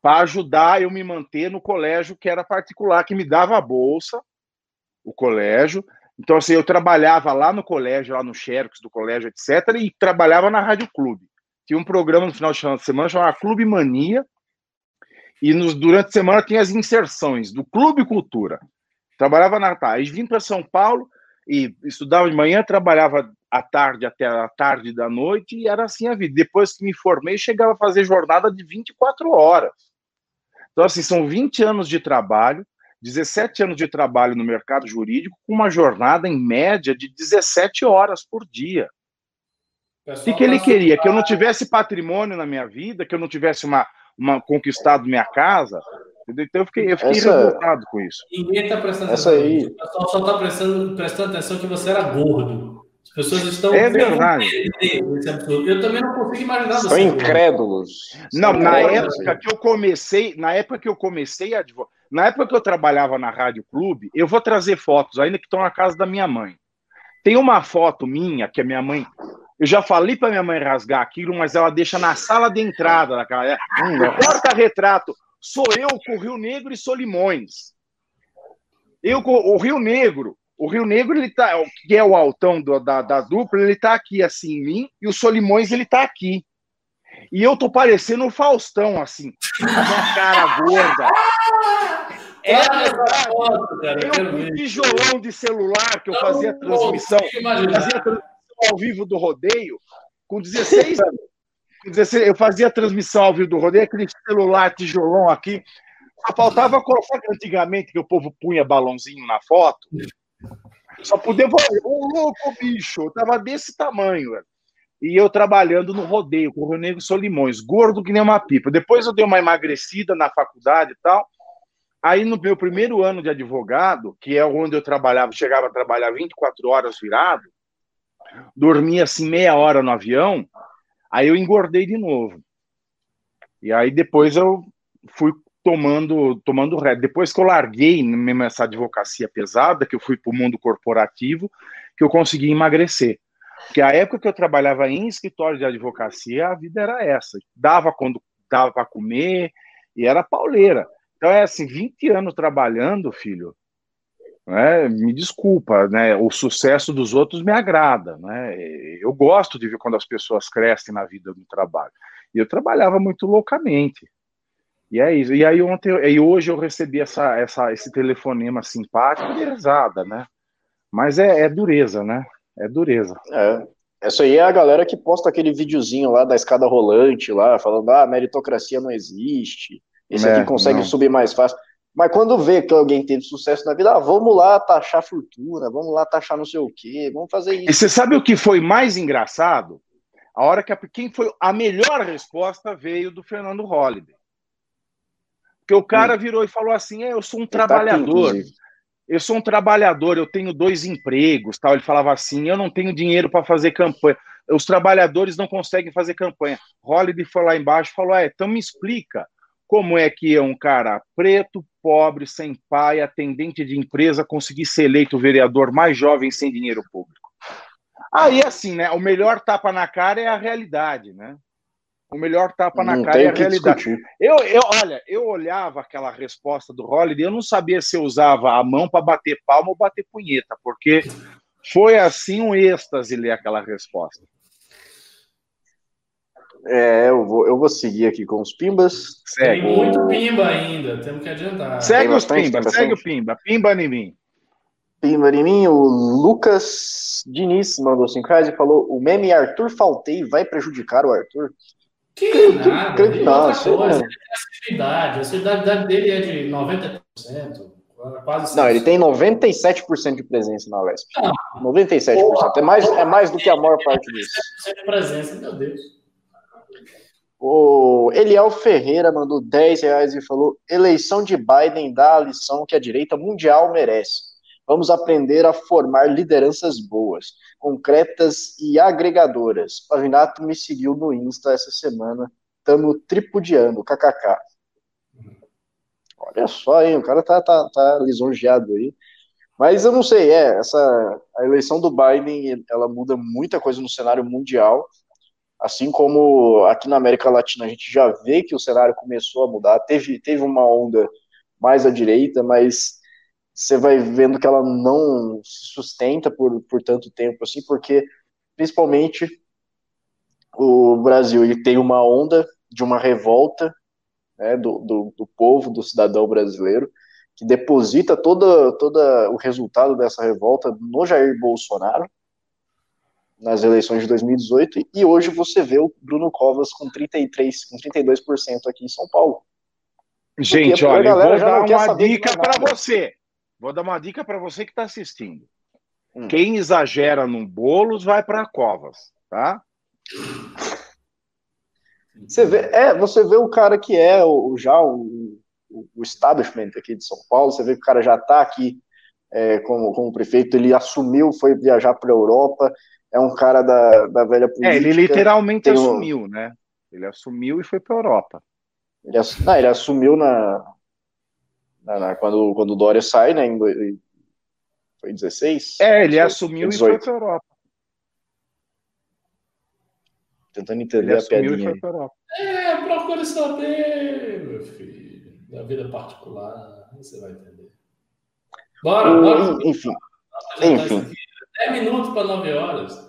Para ajudar eu me manter no colégio que era particular, que me dava a bolsa o colégio. Então, assim, eu trabalhava lá no colégio, lá no Xerox do colégio, etc., e trabalhava na Rádio Clube. Tinha um programa no final de semana chamado Clube Mania, e nos, durante a semana tinha as inserções do Clube Cultura. Trabalhava na tarde, vim para São Paulo e estudava de manhã, trabalhava à tarde até a tarde da noite, e era assim a vida. Depois que me formei, chegava a fazer jornada de 24 horas. Então, assim, são 20 anos de trabalho, 17 anos de trabalho no mercado jurídico, com uma jornada em média de 17 horas por dia. O que, ele queria? Que eu não tivesse patrimônio na minha vida, que eu não tivesse uma, uma conquistado minha casa. Então eu fiquei, eu fiquei Essa... revoltado com isso. Ninguém está prestando Essa atenção. Aí... O pessoal só está prestando, prestando atenção que você era gordo. pessoas estão. É verdade. Eu também não consigo imaginar. São incrédulos. Não, na época que eu comecei, na época que eu comecei a advogar, na época que eu trabalhava na Rádio Clube, eu vou trazer fotos ainda que estão na casa da minha mãe. Tem uma foto minha que a minha mãe. Eu já falei para minha mãe rasgar aquilo, mas ela deixa na sala de entrada daquela. Hum, o porta-retrato sou eu com o Rio Negro e Solimões. Eu com o Rio Negro. O Rio Negro, ele tá, que é o altão do, da, da dupla, ele tá aqui assim em mim, e o Solimões, ele tá aqui. E eu tô parecendo o Faustão, assim, com a cara gorda. É verdade. Eu com tijolão de celular que eu fazia transmissão, fazia transmissão ao vivo do rodeio, com 16 anos. Com 16, eu fazia transmissão ao vivo do rodeio, aquele celular tijolão aqui. Só faltava colocar antigamente que o povo punha balãozinho na foto. Só podia. Ô, louco, bicho, eu tava desse tamanho, velho. E eu trabalhando no rodeio com o Rio Negro Solimões, gordo que nem uma pipa. Depois eu dei uma emagrecida na faculdade e tal. Aí no meu primeiro ano de advogado, que é onde eu trabalhava, chegava a trabalhar 24 horas virado, dormia assim meia hora no avião, aí eu engordei de novo. E aí depois eu fui tomando tomando ré. Depois que eu larguei mesmo essa advocacia pesada, que eu fui para o mundo corporativo, que eu consegui emagrecer. Porque a época que eu trabalhava em escritório de advocacia, a vida era essa. Dava quando dava para comer e era pauleira. Então é assim, 20 anos trabalhando, filho. Né, me desculpa, né? O sucesso dos outros me agrada, né? Eu gosto de ver quando as pessoas crescem na vida do trabalho. E eu trabalhava muito loucamente. E é isso. E aí ontem, e hoje eu recebi essa, essa, esse telefonema simpático risada, né? Mas é, é dureza, né? É dureza. É. Essa aí é a galera que posta aquele videozinho lá da escada rolante lá, falando, ah, meritocracia não existe, esse é, aqui consegue não. subir mais fácil. Mas quando vê que alguém teve sucesso na vida, ah, vamos lá taxar fortuna, vamos lá taxar não sei o quê, vamos fazer isso. E você sabe o que foi mais engraçado? A hora que a, quem foi a melhor resposta veio do Fernando Holliday. Porque o cara hum. virou e falou assim: é, eu sou um trabalhador. Tá aqui, eu sou um trabalhador, eu tenho dois empregos, tal. Ele falava assim: eu não tenho dinheiro para fazer campanha. Os trabalhadores não conseguem fazer campanha. Holiday foi lá embaixo e falou: é, então me explica como é que é um cara preto, pobre, sem pai, atendente de empresa, conseguir ser eleito vereador mais jovem sem dinheiro público. Aí, assim, né? O melhor tapa na cara é a realidade, né? O melhor tapa na cara é a realidade. Eu, eu, olha, eu olhava aquela resposta do Holiday, eu não sabia se eu usava a mão para bater palma ou bater punheta, porque foi assim um êxtase ler aquela resposta. É, eu vou, eu vou seguir aqui com os pimbas. Segue. Tem muito pimba ainda, temos que adiantar. Segue os pimbas, segue o pimba. Pimba em mim. Pimba em mim, o Lucas Diniz mandou 5 reais e falou: o meme Arthur Faltei vai prejudicar o Arthur? Que, nada, que, não, coisa, ele tem a assiduidade dele é de 90%, quase Não, ele tem 97% de presença na Lesp. Ah, 97%. Porra, é, mais, é mais do que a maior parte disso. 97% de presença, meu Deus. O Eliel Ferreira mandou 10 reais e falou: eleição de Biden dá a lição que a direita mundial merece. Vamos aprender a formar lideranças boas, concretas e agregadoras. Pavinato me seguiu no Insta essa semana. Tamo tripudiando, kkk. Olha só, hein? O cara tá, tá, tá lisonjeado aí. Mas eu não sei, é, essa a eleição do Biden, ela muda muita coisa no cenário mundial, assim como aqui na América Latina a gente já vê que o cenário começou a mudar, teve, teve uma onda mais à direita, mas você vai vendo que ela não se sustenta por, por tanto tempo assim, porque principalmente o Brasil ele tem uma onda de uma revolta né, do, do, do, povo, do cidadão brasileiro, que deposita todo, todo o resultado dessa revolta no Jair Bolsonaro nas eleições de 2018, e hoje você vê o Bruno Covas com 33, com 32% aqui em São Paulo. Gente, olha, vou dar uma dica para você. Vou dar uma dica para você que está assistindo. Hum. Quem exagera no bolos vai para covas, tá? Você vê, é, você vê o cara que é o, já o, o, establishment aqui de São Paulo, você vê que o cara já está aqui é, como, como prefeito, ele assumiu, foi viajar para a Europa, é um cara da, da velha política. É, ele literalmente assumiu, um... né? Ele assumiu e foi para a Europa. Ele, ass... Não, ele assumiu na, na, na, quando, quando o Dória sai, né? Em, foi 16? É, ele assumiu 18. e foi para a Europa. Tentando entender ele a piadinha. E Europa. É, procure saber, meu filho, da vida particular. Você vai entender. Bora, bora. Enfim. Enfim. 10 minutos para 9 horas.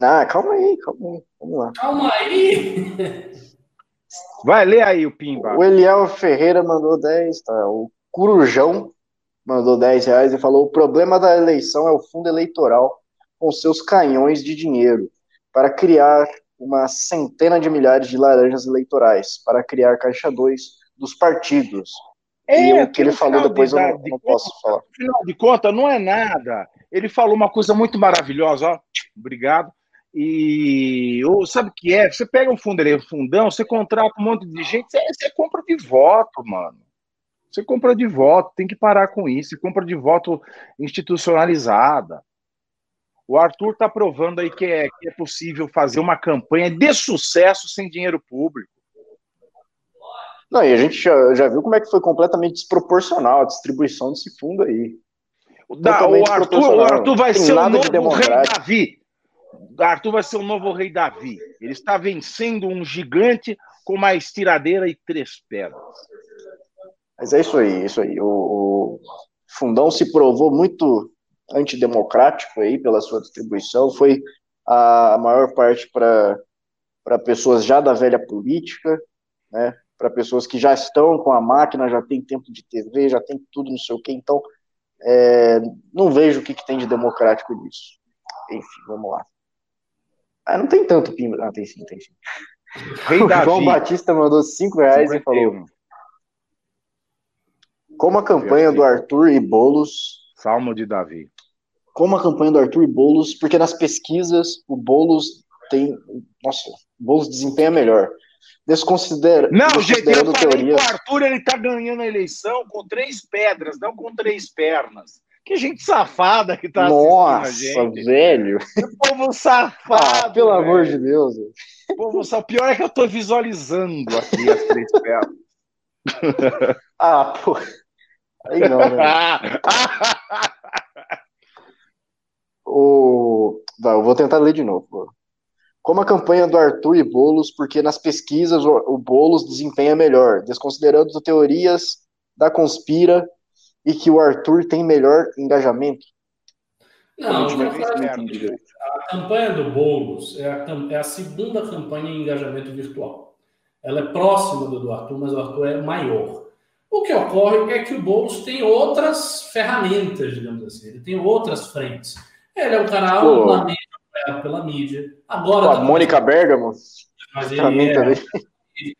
Ah, calma aí, calma aí. Vamos lá. Calma aí! Vai, ler aí o Pimba. O Eliel Ferreira mandou 10, tá? O Curujão mandou 10 reais e falou: o problema da eleição é o fundo eleitoral com seus canhões de dinheiro para criar uma centena de milhares de laranjas eleitorais, para criar caixa 2 dos partidos. É, e o que ele falou depois de, eu não, de não posso falar. Afinal de contas, não é nada. Ele falou uma coisa muito maravilhosa, ó. Obrigado. E ou, sabe o que é? Você pega um fundo, um fundão, você contrata um monte de gente, você, você compra de voto, mano. Você compra de voto, tem que parar com isso. Você compra de voto institucionalizada. O Arthur está provando aí que é, que é possível fazer uma campanha de sucesso sem dinheiro público. Não, e a gente já, já viu como é que foi completamente desproporcional a distribuição desse fundo aí. Da, o, Arthur, o Arthur vai ser o novo rei Davi. Arthur vai ser o novo rei Davi. Ele está vencendo um gigante com uma estiradeira e três pernas. Mas é isso aí, isso aí. O, o fundão se provou muito antidemocrático aí pela sua distribuição. Foi a maior parte para pessoas já da velha política, né? Para pessoas que já estão com a máquina, já tem tempo de TV, já tem tudo, não sei o quê. Então, é, não vejo o que, que tem de democrático nisso. Enfim, vamos lá. Ah, não tem tanto pimba. Ah, tem sim, tem sim. Rei o Davi. João Batista mandou 5 reais e falou: Como a campanha do Arthur e Bolos. Salmo de Davi. Como a campanha do Arthur e Bolos, porque nas pesquisas o Bolos tem. Nossa, o Bolos desempenha melhor. Desconsidera. Não, gente, eu falei teorias... que o Arthur ele tá ganhando a eleição com três pedras, não com três pernas. Que gente safada que tá Nossa, gente. velho. Que povo safado. Ah, pelo velho. amor de Deus. Povo safado. Pior é que eu tô visualizando aqui as três pernas. ah, pô. Aí não, né? o... eu vou tentar ler de novo. Como a campanha do Arthur e Bolos, porque nas pesquisas o Bolos desempenha melhor, desconsiderando teorias da conspira e que o Arthur tem melhor engajamento? Não, a campanha do Boulos é a, é a, segunda campanha em engajamento virtual. Ela é próxima do, do Arthur, mas o Arthur é maior. O que ocorre é que o Boulos tem outras ferramentas, digamos assim, ele tem outras frentes. Ele é um cara amplamente apoiado pela mídia. Agora, Pô, a tá Mônica Bergamo, mas ele, é, ele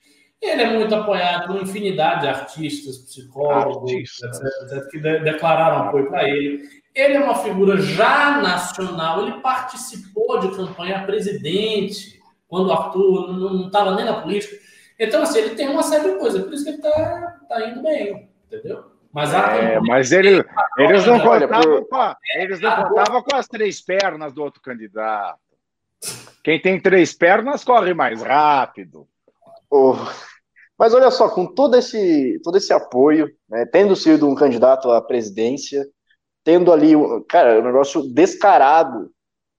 é muito apoiado por uma infinidade de artistas, psicólogos, artistas. Etc, etc, que de, declararam apoio para ele. Ele é uma figura já nacional, ele participou de campanha a presidente, quando o Arthur não estava nem na política. Então, assim, ele tem uma série de coisas, por isso que ele está tá indo bem, entendeu? Mas, é, mas ele, eles não contavam com, eles não contavam com as três pernas do outro candidato. Quem tem três pernas corre mais rápido. Oh. Mas olha só, com todo esse, todo esse apoio, né, tendo sido um candidato à presidência, tendo ali, cara, um negócio descarado,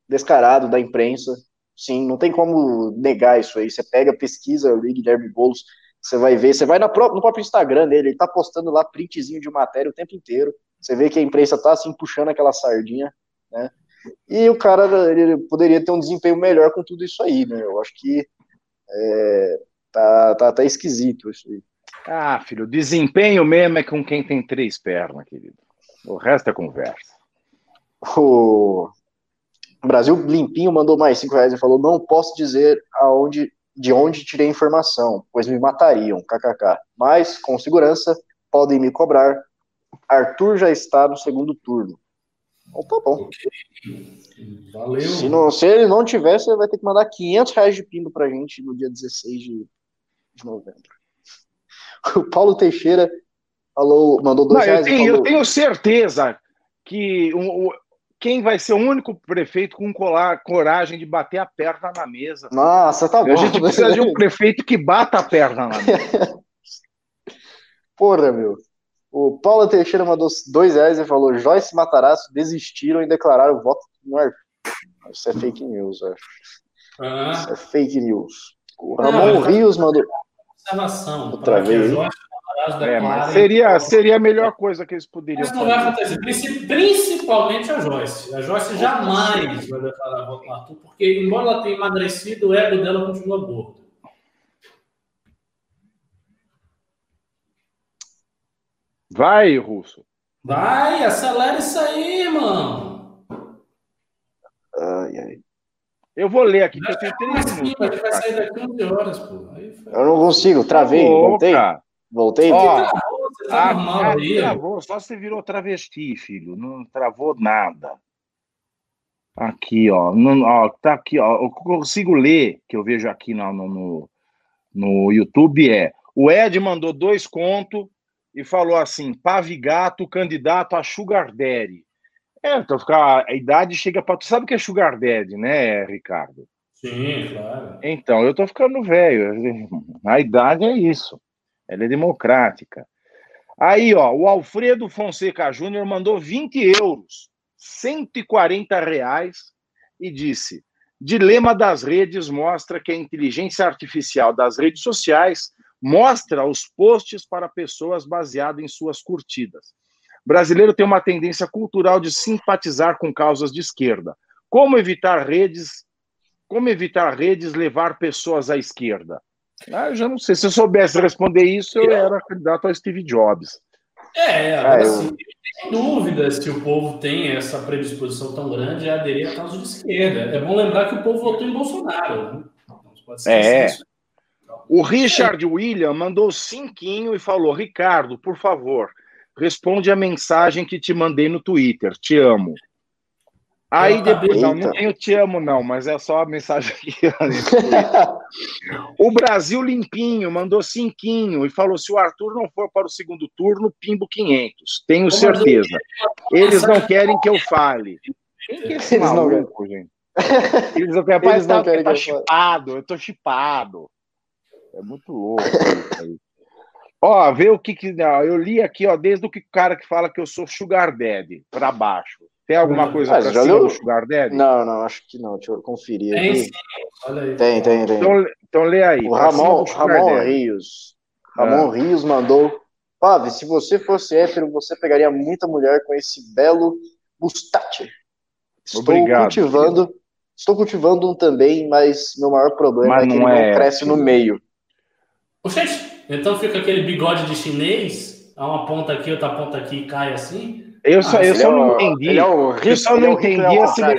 descarado da imprensa, sim, não tem como negar isso aí. Você pega, pesquisa ali, Guilherme Boulos, você vai ver, você vai no próprio, Instagram dele, ele tá postando lá printzinho de matéria o tempo inteiro. Você vê que a imprensa tá assim puxando aquela sardinha, né? E o cara ele poderia ter um desempenho melhor com tudo isso aí, né? Eu acho que é, Tá, tá, tá esquisito isso aí. Ah, filho, desempenho mesmo é com quem tem três pernas, querido. O resto é conversa. O Brasil Limpinho mandou mais cinco reais e falou: não posso dizer aonde, de onde tirei informação, pois me matariam, kkk. Mas, com segurança, podem me cobrar. Arthur já está no segundo turno. Então tá bom. Valeu. Se, não, se ele não tiver, você vai ter que mandar 500 reais de pimba pra gente no dia 16 de de novembro. O Paulo Teixeira falou, mandou dois Não, reais. Eu tenho, falou... eu tenho certeza que, um, quem vai ser o único prefeito com colar, coragem de bater a perna na mesa. Nossa, tá bom. A gente precisa de um prefeito que bata a perna na mesa. Porra, meu. O Paulo Teixeira mandou dois reais e falou: Joyce e Matarazzo desistiram e declararam o voto no Arthur. Isso é fake news, acho. Ah. Isso é fake news. O Ramon Não, Rios mandou. Observação. Outra vez. É, mas seria, seria a melhor coisa que eles poderiam mas não vai acontecer. Principalmente a Joyce. A Joyce jamais vai declarar voto no Arthur, porque, embora ela tenha emagrecido, o ego dela continua gordo. Vai, Russo. Vai, acelera isso aí, mano. Ai, ai. Eu vou ler aqui, que eu tenho três minutos. Sim, vai sair daqui 11 horas, pô. Eu não consigo, travei, voltei. Voltei. Ó, você tá normal aí. Travou, só você virou travesti, filho. Não travou nada. Aqui, ó. Não, ó tá aqui, ó. Eu consigo ler, que eu vejo aqui no, no, no YouTube, é. O Ed mandou dois contos e falou assim: Pavigato, candidato a Sugar Daddy. É, então ficar, a idade chega para. Tu sabe o que é Sugar Daddy, né, Ricardo? Então, eu tô ficando velho. A idade é isso. Ela é democrática. Aí, ó, o Alfredo Fonseca Júnior mandou 20 euros, 140 reais, e disse: Dilema das redes mostra que a inteligência artificial das redes sociais mostra os posts para pessoas baseado em suas curtidas. Brasileiro tem uma tendência cultural de simpatizar com causas de esquerda. Como evitar redes? Como evitar redes levar pessoas à esquerda? Ah, eu já não sei. Se eu soubesse responder isso, eu era candidato ao Steve Jobs. É, agora ah, eu... sim, sem dúvida se o povo tem essa predisposição tão grande a aderir à causa de esquerda. É bom lembrar que o povo votou em Bolsonaro. Né? é. Isso. O Richard William mandou cinquinho e falou: Ricardo, por favor, responde a mensagem que te mandei no Twitter. Te amo. Aí depois, não, não tenho te amo, não, mas é só a mensagem aqui. o Brasil Limpinho mandou cinquinho e falou: se o Arthur não for para o segundo turno, pimbo 500. Tenho certeza. Eles não querem que eu fale. Quem que é esse Eles maluco, não... gente? Eles não querem, Eles não tá, querem tá chipado, eu tô chipado. É muito louco isso aí. Ó, vê o que que. Eu li aqui, ó, desde o que o cara que fala que eu sou Sugar Daddy para baixo. Tem alguma coisa ah, para cima do Sugar Daddy? Não, não, acho que não. Deixa eu conferir tem, aqui. Sim. Olha aí. Tem, tem, tem. Então, então lê aí. O Ramon, Ramon Rios. Ramon ah. Rios mandou. Pave, se você fosse hétero, você pegaria muita mulher com esse belo mustache. Estou Obrigado, cultivando. Querido. Estou cultivando um também, mas meu maior problema mas é que ele é, não cresce no meio. Oxente, então fica aquele bigode de chinês, há uma ponta aqui, outra ponta aqui e cai assim. Eu só, ah, eu só é não entendi. Ele é o eu só não é entendi esse ah,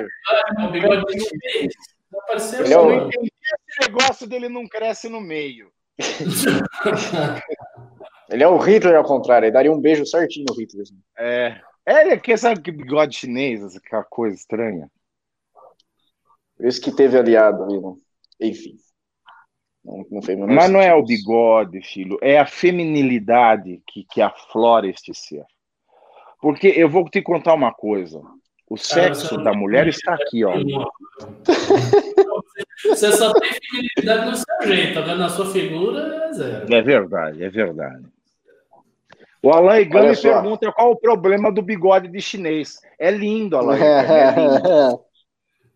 bigode de chinês. Apareceu ele é o... não entendi esse negócio dele não cresce no meio. ele é o Hitler ao contrário, ele daria um beijo certinho no Hitler. Assim. É. É, que sabe que bigode chinês, aquela coisa estranha. Por isso que teve aliado ali, né? Enfim. Não, não Mas não é o bigode, filho, é a feminilidade que, que aflora este ser. Porque eu vou te contar uma coisa. O sexo da mulher está aqui, ó. Você só tem feminilidade no seu jeito, agora na sua figura é zero. É verdade, é verdade. O Alain Gami pergunta qual o problema do bigode de chinês. É lindo, Alain. É, lindo.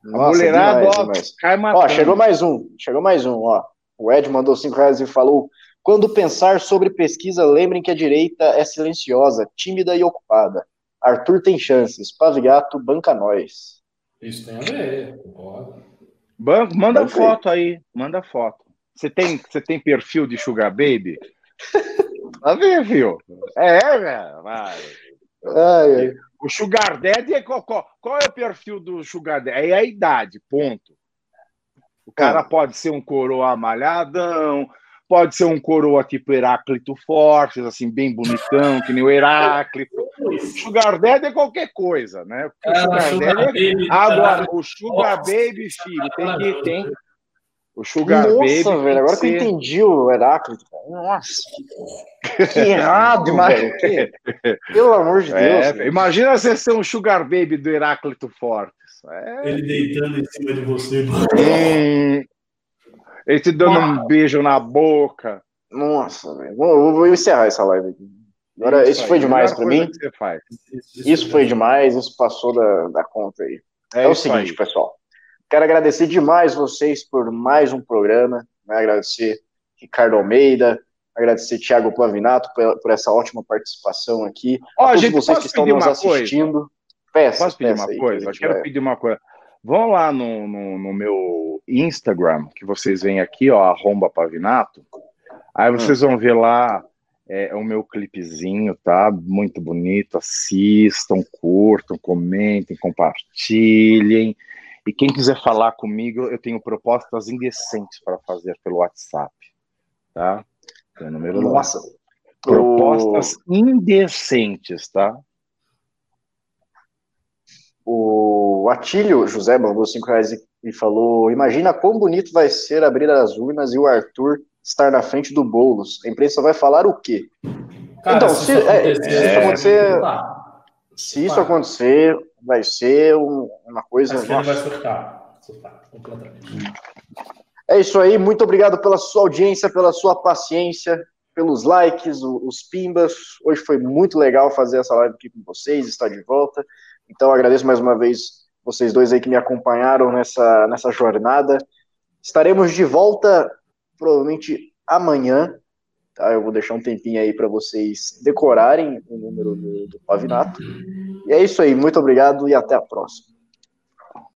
Nossa, mulherada, demais, ó, demais. cai matando. Ó, chegou mais um, chegou mais um, ó. O Ed mandou cinco reais e falou: quando pensar sobre pesquisa, lembrem que a direita é silenciosa, tímida e ocupada. Arthur tem chances. Pavigato, banca nós. Isso tem a ver. Banco, manda Banco foto aí. Manda foto. Você tem, você tem perfil de Sugar Baby? Vai ver, viu? É, velho. Ai, ai. O Sugar Daddy é qual, qual, qual, é o perfil do Sugar Daddy? É a idade, ponto. O cara pode ser um coroa malhadão, pode ser um coroa tipo Heráclito Fortes, assim, bem bonitão, que nem o Heráclito. Sugar Daddy é qualquer coisa, né? O Sugar, Daddy é... Agora, o Sugar Baby, filho, tem que. Tem... O Sugar Nossa, Baby. tem velho, agora que eu entendi o Heráclito. cara. Nossa, que, errado, que- Pelo amor de Deus. É, imagina você ser um Sugar Baby do Heráclito Fortes. É. Ele deitando em cima de você. Hum, ele te dando um beijo na boca. Nossa, velho. Vou, vou encerrar essa live aqui. Agora, isso, aí, foi demais coisa mim. faz. Isso foi demais, isso passou da, da conta aí. É, o isso seguinte, aí. pessoal. Quero agradecer demais vocês por mais um programa. Né? Agradecer Ricardo Almeida, agradecer Thiago Plavinato por, por essa ótima participação aqui. Ó, a todos gente, vocês que estão pedir nos uma coisa? assistindo. Peça, Posso pedir peça uma aí, coisa? Eu quero vai- pedir uma coisa. Vão lá no, no, no meu Instagram, que vocês veem aqui, ó, arromba pavinato. Aí vocês vão ver lá é, o meu clipezinho, tá? Muito bonito. Assistam, curtam, comentem, compartilhem. E quem quiser falar comigo, eu tenho propostas indecentes para fazer pelo WhatsApp, tá? Tem o número lá. Nossa. Propostas indecentes, tá? O, Atílio José mandou 5 reais e, e falou: Imagina quão bonito vai ser abrir as urnas e o Arthur estar na frente do Boulos. A imprensa vai falar o quê? Cara, Então, se, se- isso é, acontecer, se isso acontecer- tá. Se isso acontecer, vai ser um- uma coisa. Acho vai surtar. Surtar completamente. É isso aí, muito obrigado pela sua audiência, pela sua paciência, pelos likes, o- os pimbas. Hoje foi muito legal fazer essa live aqui com vocês, estar de volta. Então agradeço mais uma vez vocês dois aí que me acompanharam nessa, nessa jornada. Estaremos de volta provavelmente amanhã. Tá? Eu vou deixar um tempinho aí para vocês decorarem o número do, do Pavinato. E é isso aí, muito obrigado e até a próxima.